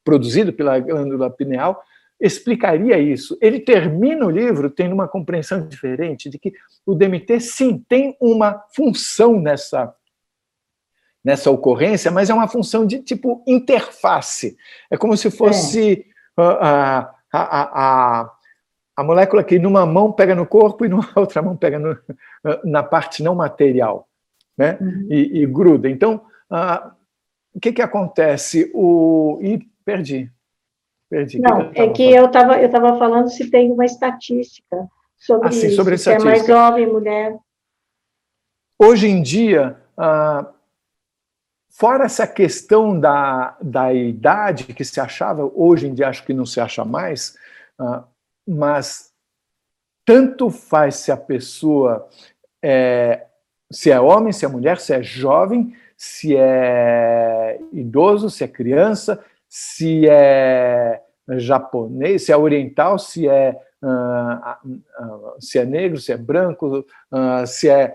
produzido pela glândula pineal, explicaria isso. Ele termina o livro tendo uma compreensão diferente de que o DMT, sim, tem uma função nessa nessa ocorrência, mas é uma função de tipo interface. É como se fosse é. a, a, a, a, molécula que numa mão pega no corpo e numa (laughs) outra mão pega no, na parte não material, né? Uhum. E, e, gruda. Então, uh, o que que acontece? O e perdi. Perdi. Não, que é que eu estava eu tava falando se tem uma estatística sobre ah, sim, isso, sobre se é mais jovem, mulher. Hoje em dia, uh, fora essa questão da, da idade que se achava, hoje em dia acho que não se acha mais, uh, mas tanto faz se a pessoa é, se é homem, se é mulher, se é jovem, se é idoso, se é criança, se é japonês, se é oriental, se é, uh, uh, se é negro, se é branco, uh, se, é,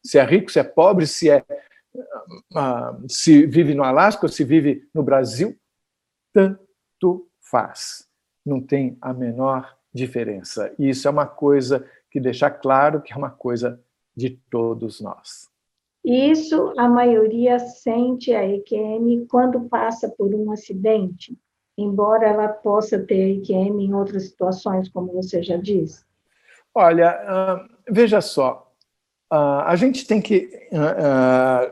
se é rico, se é pobre, se é se vive no Alasca ou se vive no Brasil, tanto faz. Não tem a menor diferença. E isso é uma coisa que deixa claro que é uma coisa de todos nós. Isso a maioria sente a EQM quando passa por um acidente, embora ela possa ter EQM em outras situações, como você já disse. Olha, veja só, a gente tem que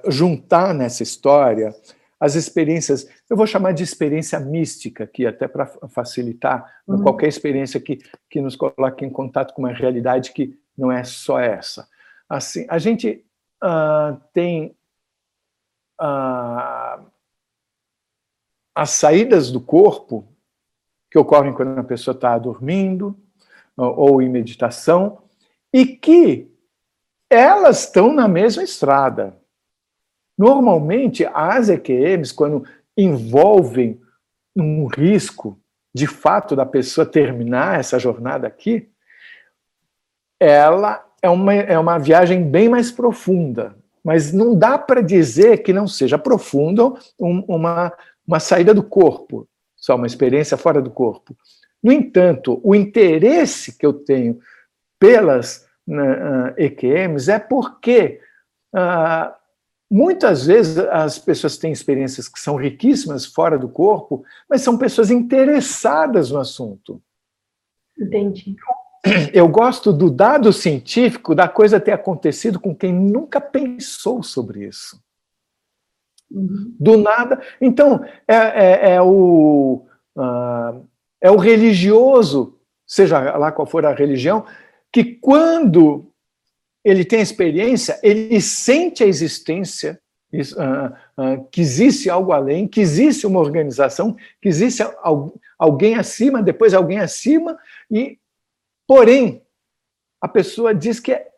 juntar nessa história as experiências, eu vou chamar de experiência mística, que até para facilitar, uhum. qualquer experiência que, que nos coloque em contato com uma realidade que não é só essa. Assim, a gente uh, tem uh, as saídas do corpo que ocorrem quando a pessoa está dormindo ou em meditação e que elas estão na mesma estrada. Normalmente, as EQMs, quando envolvem um risco de fato da pessoa terminar essa jornada aqui, ela é uma, é uma viagem bem mais profunda, mas não dá para dizer que não seja profunda um, uma, uma saída do corpo, só uma experiência fora do corpo. No entanto, o interesse que eu tenho pelas uh, EQMs é porque uh, muitas vezes as pessoas têm experiências que são riquíssimas fora do corpo, mas são pessoas interessadas no assunto. Entendi eu gosto do dado científico da coisa ter acontecido com quem nunca pensou sobre isso. Uhum. Do nada. Então, é, é, é o, uh, é o religioso, seja lá qual for a religião, que quando ele tem experiência, ele sente a existência, uh, uh, que existe algo além, que existe uma organização, que existe alguém acima, depois alguém acima, e Porém, a pessoa diz que é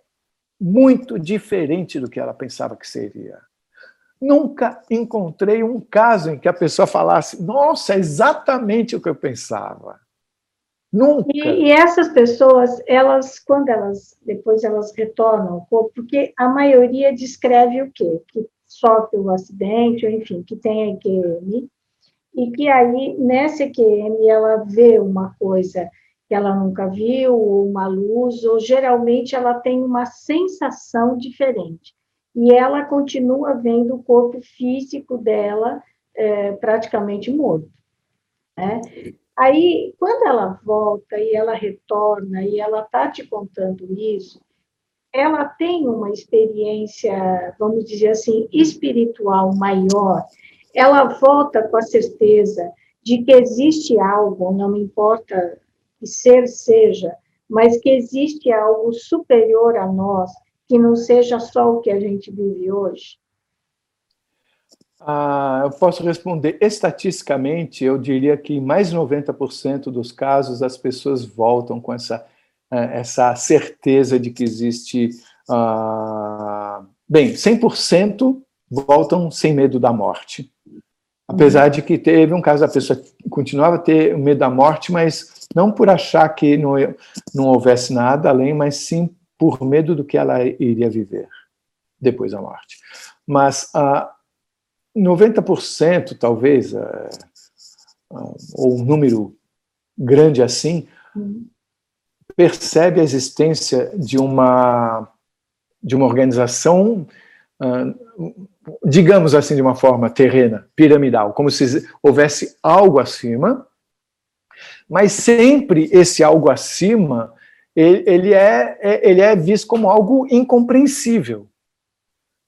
muito diferente do que ela pensava que seria. Nunca encontrei um caso em que a pessoa falasse: Nossa, é exatamente o que eu pensava. Nunca. E, e, essas pessoas, elas, quando elas depois elas retornam ao corpo, porque a maioria descreve o quê? Que sofre o um acidente, enfim, que tem EQM, e que aí, nessa EQM, ela vê uma coisa que ela nunca viu, ou uma luz, ou geralmente ela tem uma sensação diferente. E ela continua vendo o corpo físico dela é, praticamente morto. Né? Aí, quando ela volta e ela retorna e ela está te contando isso, ela tem uma experiência, vamos dizer assim, espiritual maior. Ela volta com a certeza de que existe algo, não importa que ser seja, mas que existe algo superior a nós, que não seja só o que a gente vive hoje. Ah, eu posso responder estatisticamente, eu diria que mais de 90% dos casos as pessoas voltam com essa, eh, essa certeza de que existe. Ah, bem, 100% voltam sem medo da morte. Apesar de que teve um caso da pessoa continuava a ter medo da morte, mas não por achar que não, não houvesse nada além, mas sim por medo do que ela iria viver depois da morte. Mas ah, 90% talvez, é, ou um número grande assim, percebe a existência de uma, de uma organização, digamos assim, de uma forma terrena, piramidal, como se houvesse algo acima, mas sempre esse algo acima ele é, é, ele é visto como algo incompreensível.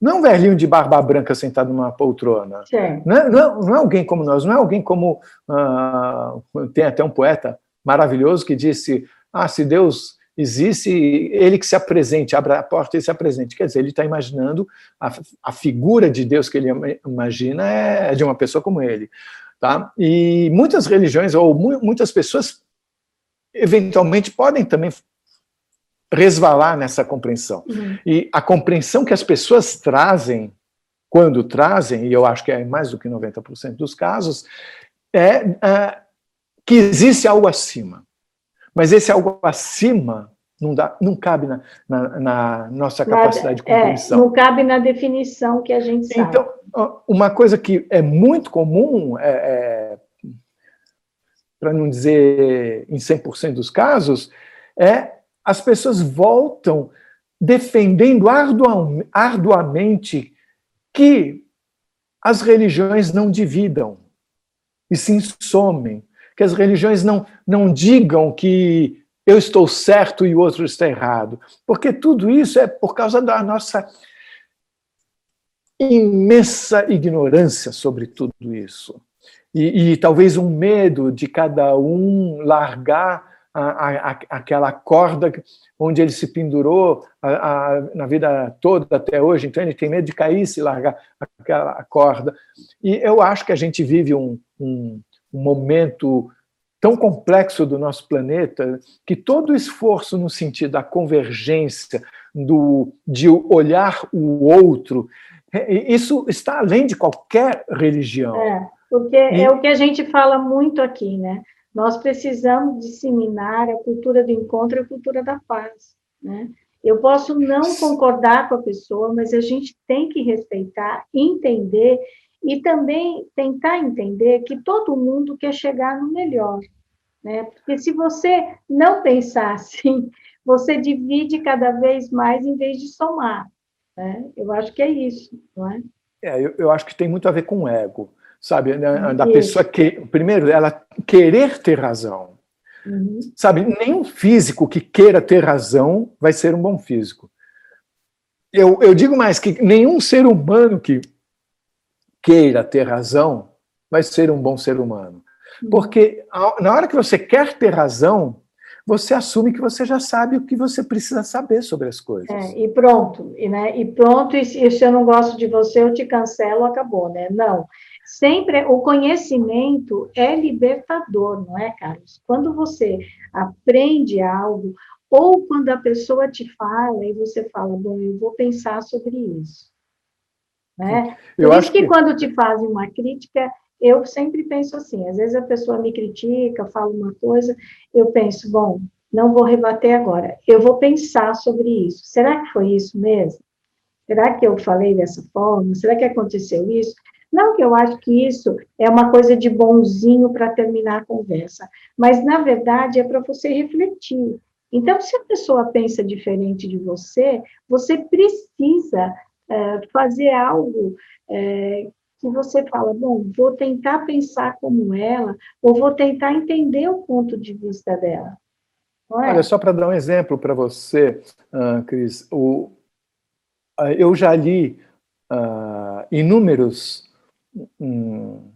Não um velhinho de barba branca sentado numa poltrona. Não é, não, é, não é, alguém como nós, não é alguém como. Uh, tem até um poeta maravilhoso que disse: Ah, se Deus existe, ele que se apresente, abra a porta e se apresente. Quer dizer, ele está imaginando a, a, figura de Deus que ele imagina é de uma pessoa como ele. Tá? E muitas religiões, ou mu muitas pessoas, eventualmente podem também resvalar nessa compreensão. Uhum. E a compreensão que as pessoas trazem, quando trazem, e eu acho que é mais do que 90% dos casos, é uh, que existe algo acima. Mas esse algo acima não, dá, não cabe na, na, na nossa capacidade de é, compreensão. É, não cabe na definição que a gente sabe. Então, uma coisa que é muito comum, é, é, para não dizer em 100% dos casos, é as pessoas voltam defendendo arduamente que as religiões não dividam e se somem, que as religiões não, não digam que eu estou certo e o outro está errado, porque tudo isso é por causa da nossa imensa ignorância sobre tudo isso. E, e talvez um medo de cada um largar a, a, aquela corda onde ele se pendurou a, na vida toda até hoje, então ele tem medo de cair se largar aquela corda. E eu acho que a gente vive um, um, um momento tão complexo do nosso planeta que todo o esforço no sentido da convergência, do, de olhar o outro, é, isso está além de qualquer religião. É, porque e... é o que a gente fala muito aqui, né? Nós precisamos disseminar a cultura do encontro e a cultura da paz, né? Eu posso não concordar com a pessoa, mas a gente tem que respeitar, entender e também tentar entender que todo mundo quer chegar no melhor, né? Porque se você não pensar (laughs) assim, você divide cada vez mais em vez de somar, né? Eu acho que é isso, não é? É, eu, eu acho que tem muito a ver com o ego sabe? Da pessoa que, primeiro, ela querer ter razão. Uhum. Sabe, nenhum físico que queira ter razão vai ser um bom físico. Eu, eu digo mais que nenhum ser humano que queira ter razão vai ser um bom ser humano. Uhum. Porque na hora que você quer ter razão, você assume que você já sabe o que você precisa saber sobre as coisas. É, e pronto, e, né, e pronto, e se eu não gosto de você, eu te cancelo, acabou, né? Não. Sempre o conhecimento é libertador, não é, Carlos? Quando você aprende algo, ou quando a pessoa te fala e você fala, bom, eu vou pensar sobre isso. Né? Eu Por isso que, que quando te fazem uma crítica, eu sempre penso assim, às vezes a pessoa me critica, fala uma coisa, eu penso, bom, não vou rebater agora, eu vou pensar sobre isso. Será que foi isso mesmo? Será que eu falei dessa forma? Será que aconteceu isso? Não que eu acho que isso é uma coisa de bonzinho para terminar a conversa, mas na verdade é para você refletir. Então, se a pessoa pensa diferente de você, você precisa é, fazer algo é, que você fala, bom, vou tentar pensar como ela, ou vou tentar entender o ponto de vista dela. É? Olha, só para dar um exemplo para você, uh, Cris, o, uh, eu já li uh, inúmeros. Um,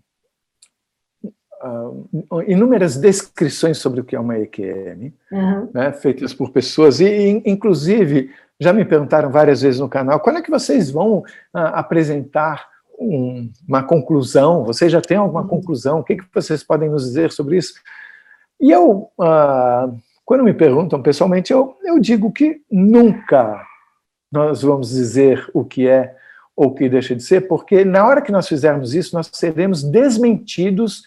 uh, inúmeras descrições sobre o que é uma EQM, uhum. né, feitas por pessoas, e inclusive já me perguntaram várias vezes no canal, quando é que vocês vão uh, apresentar um, uma conclusão? Vocês já têm alguma uhum. conclusão? O que, que vocês podem nos dizer sobre isso? E eu, uh, quando me perguntam pessoalmente, eu, eu digo que nunca nós vamos dizer o que é ou o que deixa de ser, porque na hora que nós fizermos isso, nós seremos desmentidos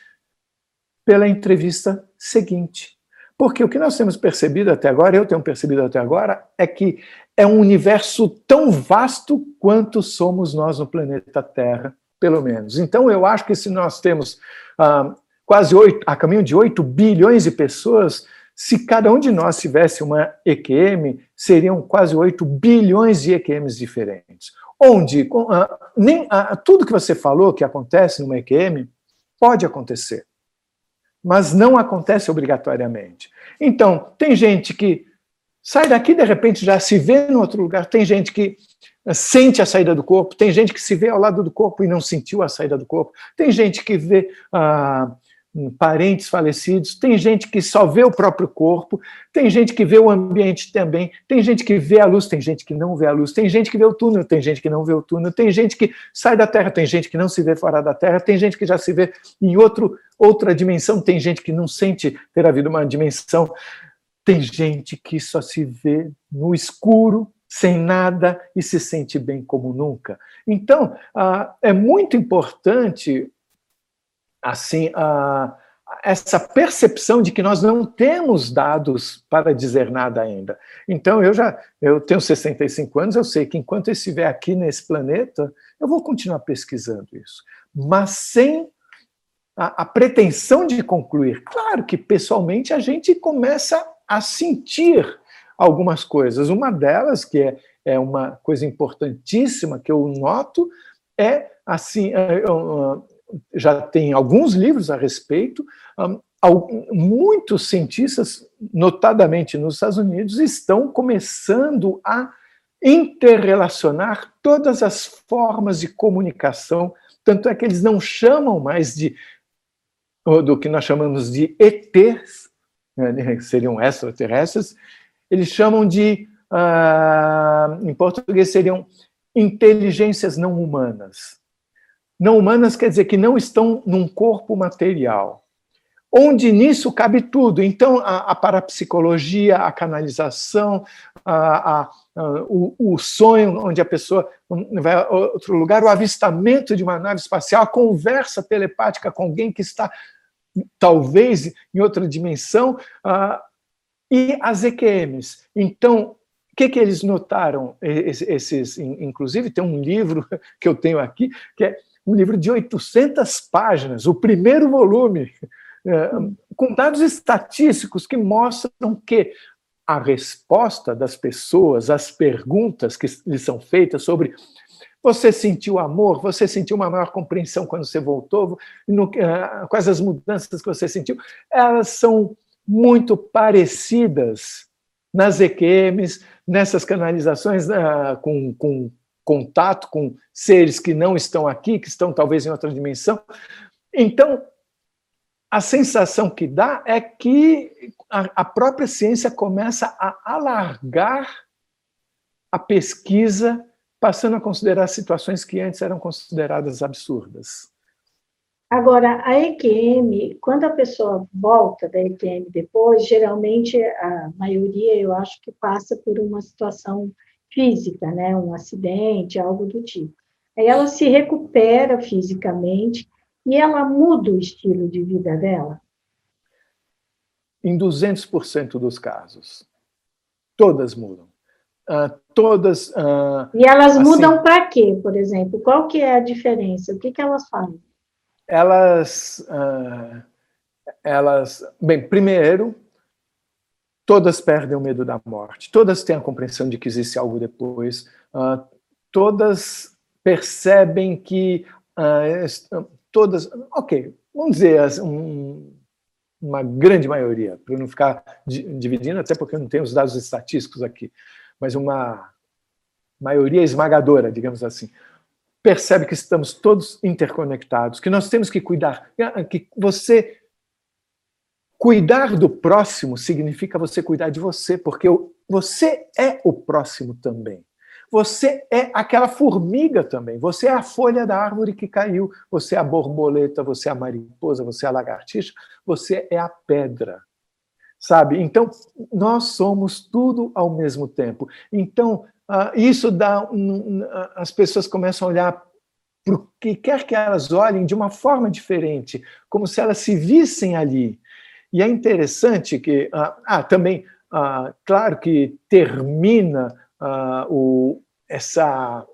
pela entrevista seguinte. Porque o que nós temos percebido até agora, eu tenho percebido até agora, é que é um universo tão vasto quanto somos nós no planeta Terra, pelo menos. Então, eu acho que se nós temos ah, quase oito, a caminho de 8 bilhões de pessoas, se cada um de nós tivesse uma EQM, seriam quase 8 bilhões de EQMs diferentes. Onde ah, nem, ah, tudo que você falou que acontece numa EQM pode acontecer mas não acontece obrigatoriamente. Então, tem gente que sai daqui de repente já se vê em outro lugar, tem gente que eh, sente a saída do corpo, tem gente que se vê ao lado do corpo e não sentiu a saída do corpo, tem gente que vê ah, parentes falecidos, tem gente que só vê o próprio corpo, tem gente que vê o ambiente também, tem gente que vê a luz, tem gente que não vê a luz, tem gente que vê o túnel, tem gente que não vê o túnel, tem gente que sai da Terra, tem gente que não se vê fora da Terra, tem gente que já se vê em outro, outra dimensão, tem gente que não sente ter havido uma dimensão, tem gente que só se vê no escuro, sem nada e se sente bem como nunca. Então, é muito importante assim essa percepção de que nós não temos dados para dizer nada ainda. Então eu já eu tenho 65 anos, eu sei que enquanto eu estiver aqui nesse planeta, eu vou continuar pesquisando isso, mas sem a, a pretensão de concluir. Claro que pessoalmente a gente começa a sentir algumas coisas. Uma delas que é, é uma coisa importantíssima que eu noto é assim é, já tem alguns livros a respeito. muitos cientistas, notadamente nos Estados Unidos, estão começando a interrelacionar todas as formas de comunicação. Tanto é que eles não chamam mais de do que nós chamamos de ETs, né, que seriam extraterrestres, eles chamam de, uh, em português, seriam inteligências não humanas. Não humanas quer dizer que não estão num corpo material. Onde nisso cabe tudo. Então, a, a parapsicologia, a canalização, a, a, o, o, sonho, onde a pessoa vai a outro lugar, o avistamento de uma nave espacial, a conversa telepática com alguém que está, talvez, em outra dimensão, uh, e as EQMs. Então, o que, que eles notaram? Esses, inclusive, tem um livro (laughs) que eu tenho aqui, que é um livro de 800 páginas, o primeiro volume, é, com dados estatísticos que mostram que a resposta das pessoas às perguntas que lhes são feitas sobre você sentiu amor, você sentiu uma maior compreensão quando você voltou, no, é, quais as mudanças que você sentiu, elas são muito parecidas nas EQMs, nessas canalizações uh, com, com contato com seres que não estão aqui, que estão talvez em outra dimensão. Então, a sensação que dá é que a, própria ciência começa a alargar a pesquisa, passando a considerar situações que antes eram consideradas absurdas. Agora, a EQM, quando a pessoa volta da EQM depois, geralmente a maioria, eu acho que passa por uma situação física, né? Um acidente, algo do tipo. Aí ela se recupera fisicamente e ela muda o estilo de vida dela? Em 200% dos casos. Todas mudam. Uh, todas. Uh, e elas assim, mudam para quê, por exemplo? Qual que é a diferença? O que, que elas fazem? Elas. Uh, elas. Bem, primeiro, todas perdem o medo da morte, todas têm a compreensão de que existe algo depois, todas percebem que todas, ok, vamos dizer, um, uma grande maioria, para não ficar dividindo, até porque eu não tenho os dados estatísticos aqui, mas uma maioria esmagadora, digamos assim, percebe que estamos todos interconectados, que nós temos que cuidar, que você cuidar do próximo significa você cuidar de você, porque você é o próximo também. Você é aquela formiga também. Você é a folha da árvore que caiu. Você é a borboleta, você é a mariposa, você é a lagartixa, você é a pedra. Sabe? Então, nós somos tudo ao mesmo tempo. Então, uh, isso dá. Um, uh, as pessoas começam a olhar para o que quer que elas olhem de uma forma diferente, como se elas se vissem ali. E é interessante que. Uh, ah, também, claro que termina uh, o, essa,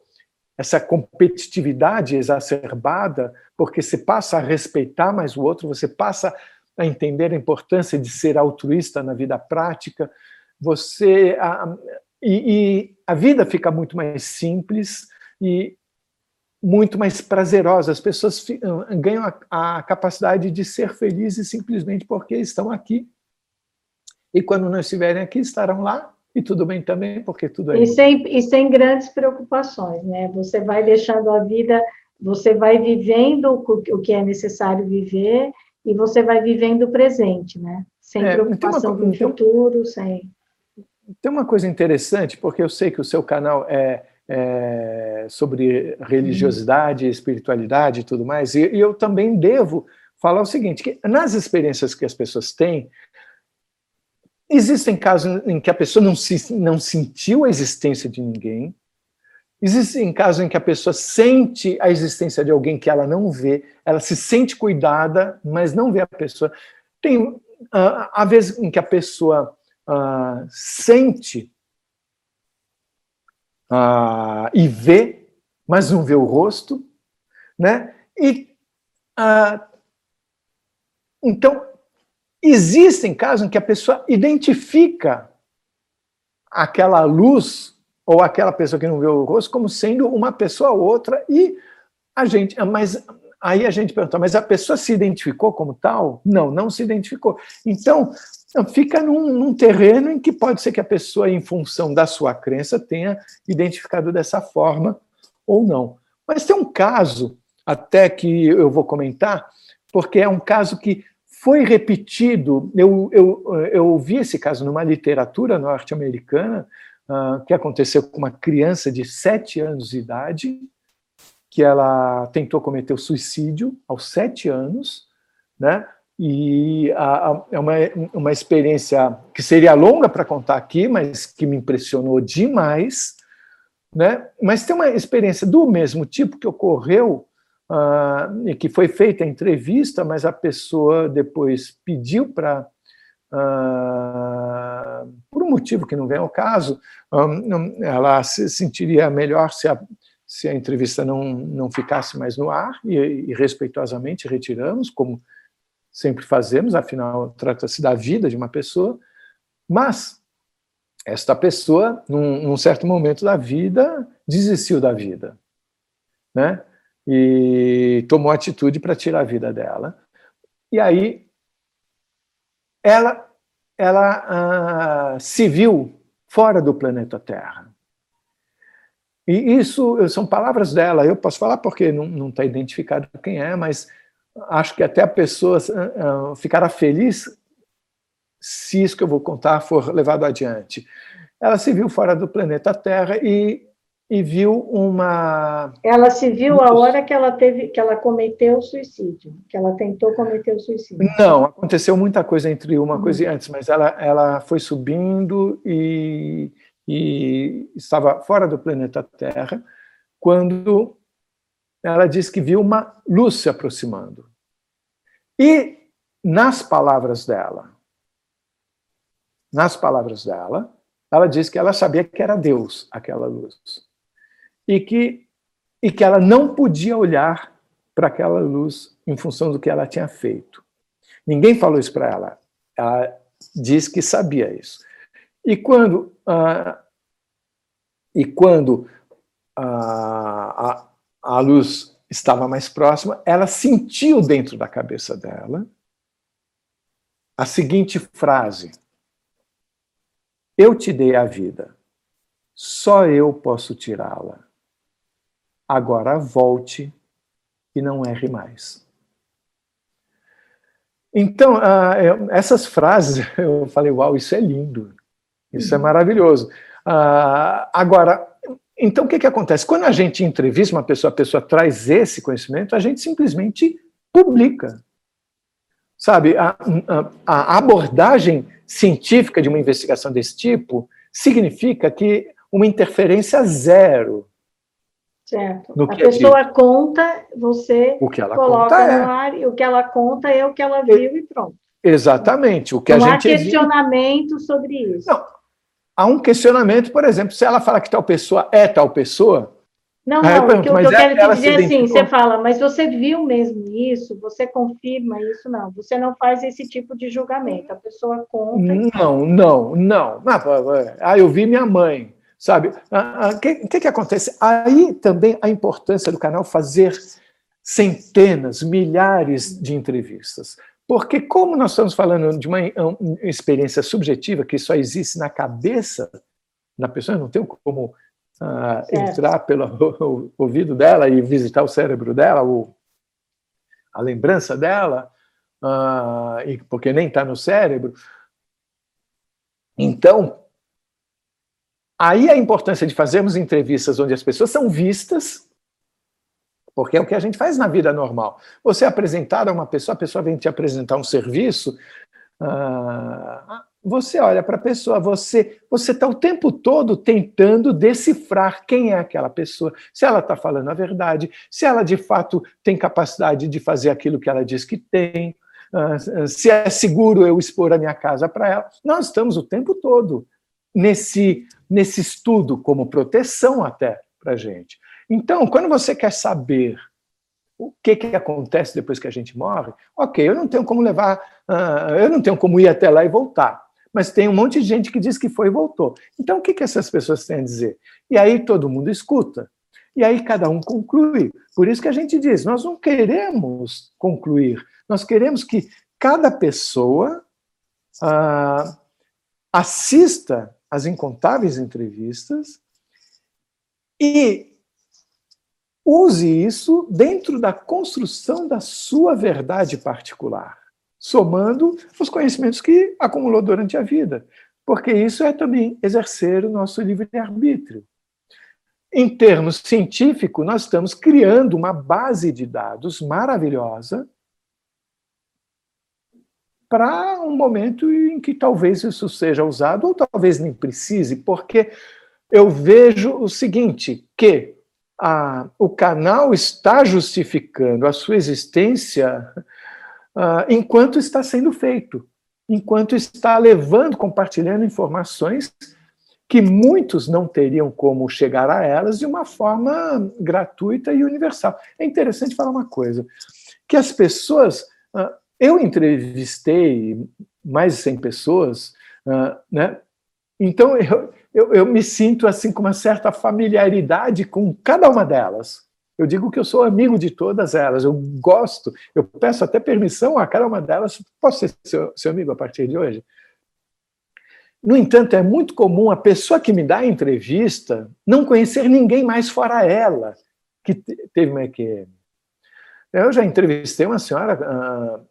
essa competitividade exacerbada, porque você passa a respeitar mais o outro, você passa a entender a importância de ser altruísta na vida prática, você a, e, e a vida fica muito mais simples e muito mais prazerosa. As pessoas ganham a, a, capacidade de ser felizes simplesmente porque estão aqui. E quando não estiverem aqui, estarão lá e tudo bem também, porque tudo é. E sem, e sem grandes preocupações, né? Você vai deixando a vida, você vai vivendo o que é necessário viver e você vai vivendo o presente, né? Sem é, preocupação com o futuro, sem. Tem uma coisa interessante, porque eu sei que o seu canal é, é sobre religiosidade, espiritualidade e tudo mais, e, e eu também devo falar o seguinte: que nas experiências que as pessoas têm, Existem casos em que a pessoa não, se, não sentiu a existência de ninguém. Existem casos em que a pessoa sente a existência de alguém que ela não vê, ela se sente cuidada, mas não vê a pessoa. Tem uh, há vezes em que a pessoa uh, sente uh, e vê, mas não vê o rosto, né? E então Existem casos em que a pessoa identifica aquela luz ou aquela pessoa que não vê o rosto como sendo uma pessoa ou outra e a gente, mas aí a gente pergunta, mas a pessoa se identificou como tal? Não, não se identificou. Então, fica num, num, terreno em que pode ser que a pessoa, em função da sua crença, tenha identificado dessa forma ou não. Mas tem um caso, até que eu vou comentar, porque é um caso que foi repetido, eu, eu, eu ouvi esse caso numa literatura norte-americana, uh, que aconteceu com uma criança de sete anos de idade, que ela tentou cometer o suicídio aos sete anos, né? E é uma, uma experiência que seria longa para contar aqui, mas que me impressionou demais, né? Mas tem uma experiência do mesmo tipo que ocorreu uh, e que foi feita a entrevista, mas a pessoa depois pediu para, uh, por um motivo que não vem ao caso, um, ela se sentiria melhor se a, se a entrevista não, não ficasse mais no ar, e, e respeitosamente retiramos, como sempre fazemos, afinal, trata-se da vida de uma pessoa, mas esta pessoa, num, num, certo momento da vida, desistiu da vida. Né? e tomou atitude para tirar a vida dela. E aí ela, ela uh, se viu fora do planeta Terra. E isso são palavras dela. Eu posso falar porque não está identificado quem é, mas acho que até a pessoa uh, ficará feliz se isso que eu vou contar for levado adiante. Ela se viu fora do planeta Terra e e viu uma. Ela se viu a hora que ela teve, que ela cometeu o suicídio, que ela tentou cometer o suicídio. Não, aconteceu muita coisa entre uma coisa e antes, mas ela, ela foi subindo e, e estava fora do planeta Terra quando ela disse que viu uma luz se aproximando. E nas palavras dela, nas palavras dela, ela disse que ela sabia que era Deus aquela luz e que, e que ela não podia olhar para aquela luz em função do que ela tinha feito. Ninguém falou isso para ela. Ela disse que sabia isso. E quando, ah, e quando ah, a, a luz estava mais próxima, ela sentiu dentro da cabeça dela a seguinte frase: Eu te dei a vida, só eu posso tirá-la. Agora volte e não erre mais. Então, uh, essas frases, (laughs) eu falei, uau, isso é lindo, isso é maravilhoso. Uh, agora, então o que, que acontece? Quando a gente entrevista uma pessoa, a pessoa traz esse conhecimento, a gente simplesmente publica. Sabe, a, a, a abordagem científica de uma investigação desse tipo significa que uma interferência zero. Certo. A pessoa é conta, você o que ela coloca conta no é. ar, e o que ela conta é o que ela viu e pronto. Exatamente. O que Não a gente há questionamento sobre isso. Não, há um questionamento, por exemplo, se ela fala que tal pessoa é tal pessoa. Não, não, o que, o que eu quero te dizer é assim, você fala, mas você viu mesmo isso? Você confirma isso? Não, você não faz esse tipo de julgamento, a pessoa conta. Não, não, não. Ah, eu vi minha mãe, sabe? O ah, ah, que, que, que acontece? Aí também a importância do canal fazer centenas, milhares de entrevistas. Porque, como nós estamos falando de uma experiência subjetiva que só existe na cabeça da pessoa, não tem como uh, entrar pelo (laughs) ouvido dela e visitar o cérebro dela, ou a lembrança dela, uh, e, porque nem está no cérebro. Então, aí a importância de fazermos entrevistas onde as pessoas são vistas porque é o que a gente faz na vida normal. Você é apresentar a uma pessoa, a pessoa vem te apresentar um serviço, uh, você olha para a pessoa, você você está o tempo todo tentando decifrar quem é aquela pessoa, se ela está falando a verdade, se ela de fato tem capacidade de fazer aquilo que ela diz que tem, uh, se é seguro eu expor a minha casa para ela. Nós estamos o tempo todo nesse, nesse estudo como proteção até para a gente. Então, quando você quer saber o que, que acontece depois que a gente morre, ok, eu não tenho como levar, uh, eu não tenho como ir até lá e voltar. Mas tem um monte de gente que diz que foi e voltou. Então, o que, que essas pessoas têm a dizer? E aí todo mundo escuta. E aí cada um conclui. Por isso que a gente diz: nós não queremos concluir, nós queremos que cada pessoa uh, assista às incontáveis entrevistas e Use isso dentro da construção da sua verdade particular, somando os conhecimentos que acumulou durante a vida, porque isso é também exercer o nosso livre-arbítrio. Em termos científicos, nós estamos criando uma base de dados maravilhosa para um momento em que talvez isso seja usado, ou talvez nem precise, porque eu vejo o seguinte, que a, o canal está justificando a sua existência uh, enquanto está sendo feito, enquanto está levando, compartilhando informações que muitos não teriam como chegar a elas de uma forma gratuita e universal. É interessante falar uma coisa, que as pessoas, uh, eu entrevistei mais de 100 pessoas, uh, né? Então eu, eu, eu me sinto assim com uma certa familiaridade com cada uma delas. Eu digo que eu sou amigo de todas elas, eu gosto, eu peço até permissão a cada uma delas. Posso ser seu, seu amigo a partir de hoje? No entanto, é muito comum a pessoa que me dá a entrevista não conhecer ninguém mais fora ela que teve uma EQM. Eu já entrevistei uma senhora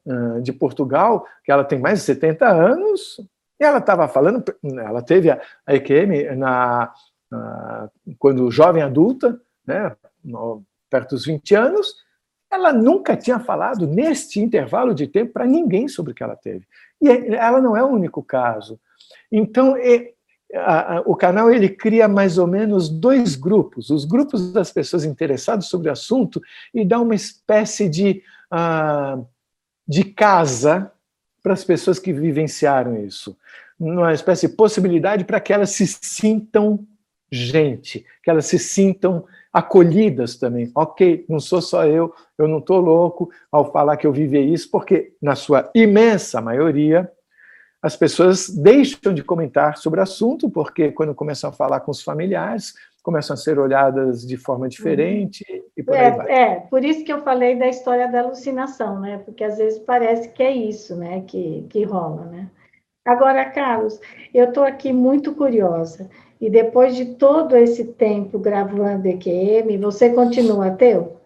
uh, uh, de Portugal, que ela tem mais de 70 anos, e ela estava falando, ela teve a, a EQM na, na, quando jovem adulta, né, no, perto dos 20 anos, ela nunca tinha falado neste intervalo de tempo para ninguém sobre o que ela teve. E ela não é o único caso. Então, a, a, o canal ele cria mais ou menos dois grupos, os grupos das pessoas interessadas sobre o assunto e dá uma espécie de, uh, de casa para as pessoas que vivenciaram isso. Uma espécie de possibilidade para que elas se sintam gente, que elas se sintam acolhidas também. Ok, não sou só eu, eu não estou louco ao falar que eu vivi isso, porque na sua imensa maioria as pessoas deixam de comentar sobre o assunto, porque quando começam a falar com os familiares, começam a ser olhadas de forma diferente uhum. e por é, aí vai. É, por isso que eu falei da história da alucinação, né? Porque às vezes parece que é isso, né? Que, que rola, né? Agora, Carlos, eu estou aqui muito curiosa. E depois de todo esse tempo gravando EQM, você continua ateu?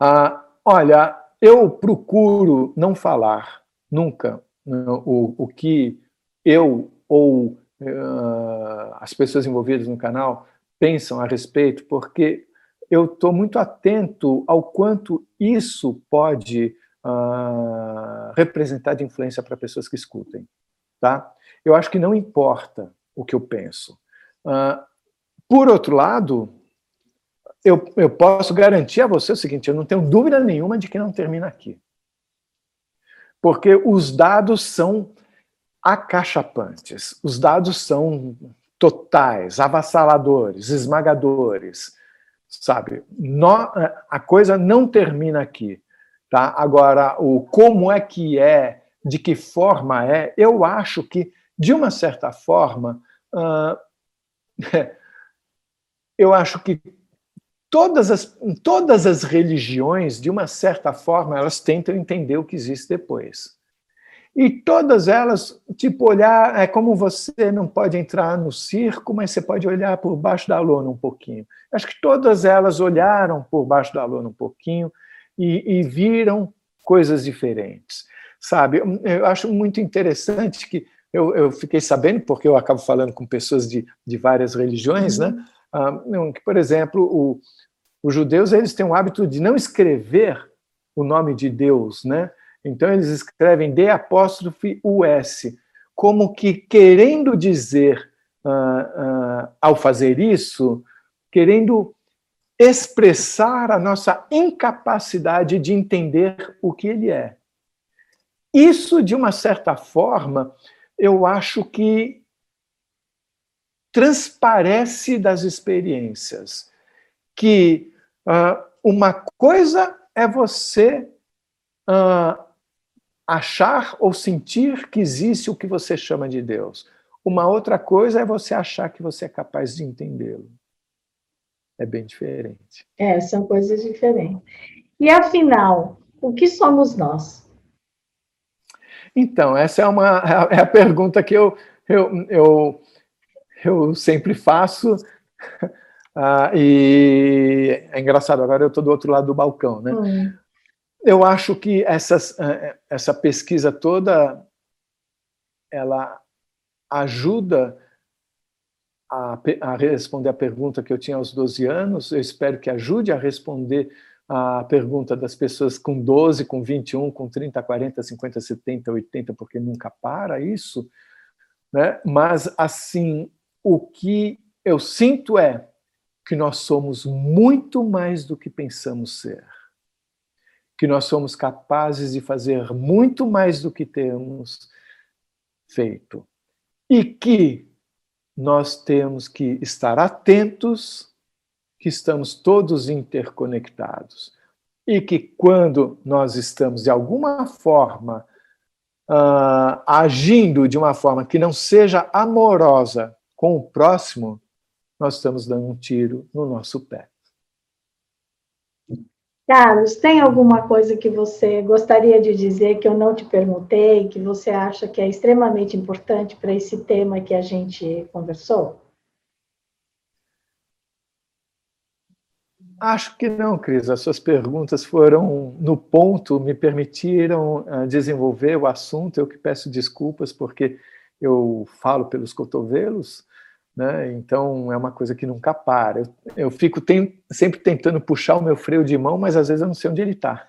Ah, olha, eu procuro não falar nunca o, o que eu ou uh, as pessoas envolvidas no canal pensam a respeito, porque eu estou muito atento ao quanto isso pode uh, representar de influência para pessoas que escutem. Tá? Eu acho que não importa o que eu penso. Uh, por outro lado, eu, eu posso garantir a você o seguinte: eu não tenho dúvida nenhuma de que não termina aqui porque os dados são acachapantes, os dados são totais, avassaladores, esmagadores, sabe? a coisa não termina aqui, tá? Agora, o como é que é, de que forma é, eu acho que, de uma certa forma, uh, (laughs) eu acho que todas as, todas as religiões, de uma certa forma, elas tentam entender o que existe depois. E todas elas, tipo, olhar, é como você não pode entrar no circo, mas você pode olhar por baixo da lona um pouquinho. Acho que todas elas olharam por baixo da lona um pouquinho e, e viram coisas diferentes, sabe? Eu acho muito interessante que eu, eu, fiquei sabendo, porque eu acabo falando com pessoas de, de várias religiões, né? Ah, que, por exemplo, o, os judeus eles têm o hábito de não escrever o nome de Deus, né? Então eles escrevem D apóstrofe US, como que querendo dizer, uh, uh, ao fazer isso, querendo expressar a nossa incapacidade de entender o que ele é. Isso, de uma certa forma, eu acho que transparece das experiências, que Uh, uma coisa é você uh, achar ou sentir que existe o que você chama de Deus. Uma outra coisa é você achar que você é capaz de entendê-lo. É bem diferente. É, são coisas diferentes. E afinal, o que somos nós? Então, essa é, uma, (laughs) é a pergunta que eu, eu, eu, eu sempre faço (laughs) ah, e é engraçado, agora eu estou do outro lado do balcão, né? Hum. Eu acho que essas, eh, essa pesquisa toda, ela ajuda a, a, responder a pergunta que eu tinha aos 12 anos, eu espero que ajude a responder a pergunta das pessoas com 12, com 21, com 30, 40, 50, 70, 80, porque nunca para isso, né? Mas assim, o que eu sinto é que nós somos muito mais do que pensamos ser, que nós somos capazes de fazer muito mais do que temos feito. E que nós temos que estar atentos que estamos todos interconectados. E que quando nós estamos de alguma forma uh, agindo de uma forma que não seja amorosa com o próximo, nós estamos dando um tiro no nosso pé. Carlos, tem alguma coisa que você gostaria de dizer que eu não te perguntei, que você acha que é extremamente importante para esse tema que a gente conversou? Acho que não, Cris. As suas perguntas foram no ponto, me permitiram ah, desenvolver o assunto. Eu que peço desculpas porque eu falo pelos cotovelos, né? Então é uma coisa que nunca para. Eu, eu fico tem, sempre tentando puxar o meu freio de mão, mas às vezes eu não sei onde ele está.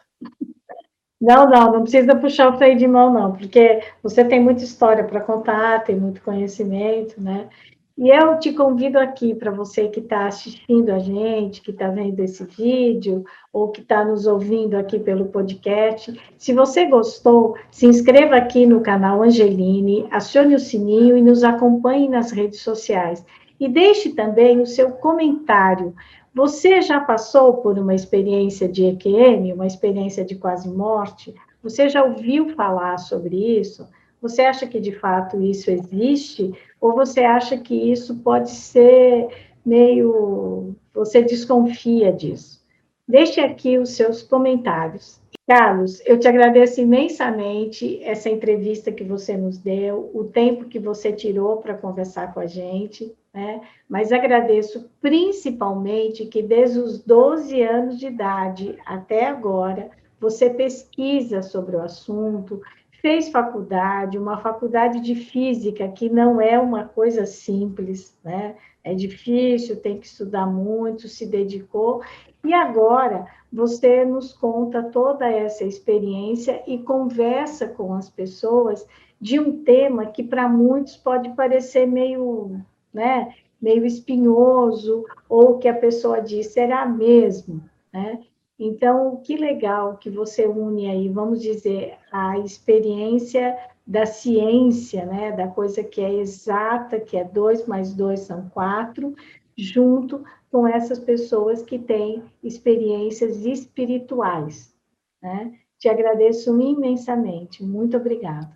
Não, não, não precisa puxar o freio de mão, não, porque você tem muita história para contar, tem muito conhecimento, né? E eu te convido aqui para você que está assistindo a gente, que está vendo esse vídeo, ou que está nos ouvindo aqui pelo podcast. Se você gostou, se inscreva aqui no canal Angeline, acione o sininho e nos acompanhe nas redes sociais. E deixe também o seu comentário. Você já passou por uma experiência de EQM, uma experiência de quase morte? Você já ouviu falar sobre isso? Você acha que de fato isso existe? Ou você acha que isso pode ser meio. Você desconfia disso? Deixe aqui os seus comentários. Carlos, eu te agradeço imensamente essa entrevista que você nos deu, o tempo que você tirou para conversar com a gente, né? Mas agradeço principalmente que desde os 12 anos de idade até agora, você pesquisa sobre o assunto, fez faculdade, uma faculdade de física que não é uma coisa simples, né? É difícil, tem que estudar muito, se dedicou. E agora você nos conta toda essa experiência e conversa com as pessoas de um tema que para muitos pode parecer meio, né, meio espinhoso ou que a pessoa diz será mesmo, né? Então, que legal que você une aí, vamos dizer, a experiência da ciência, né, da coisa que é exata, que é dois mais dois são quatro, junto com essas pessoas que têm experiências espirituais. Né? Te agradeço imensamente. Muito obrigada.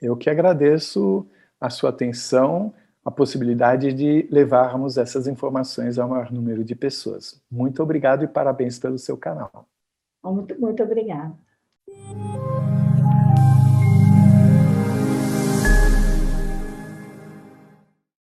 Eu que agradeço a sua atenção, a possibilidade de levarmos essas informações ao maior número de pessoas. Muito obrigado e parabéns pelo seu canal. Muito, muito obrigada.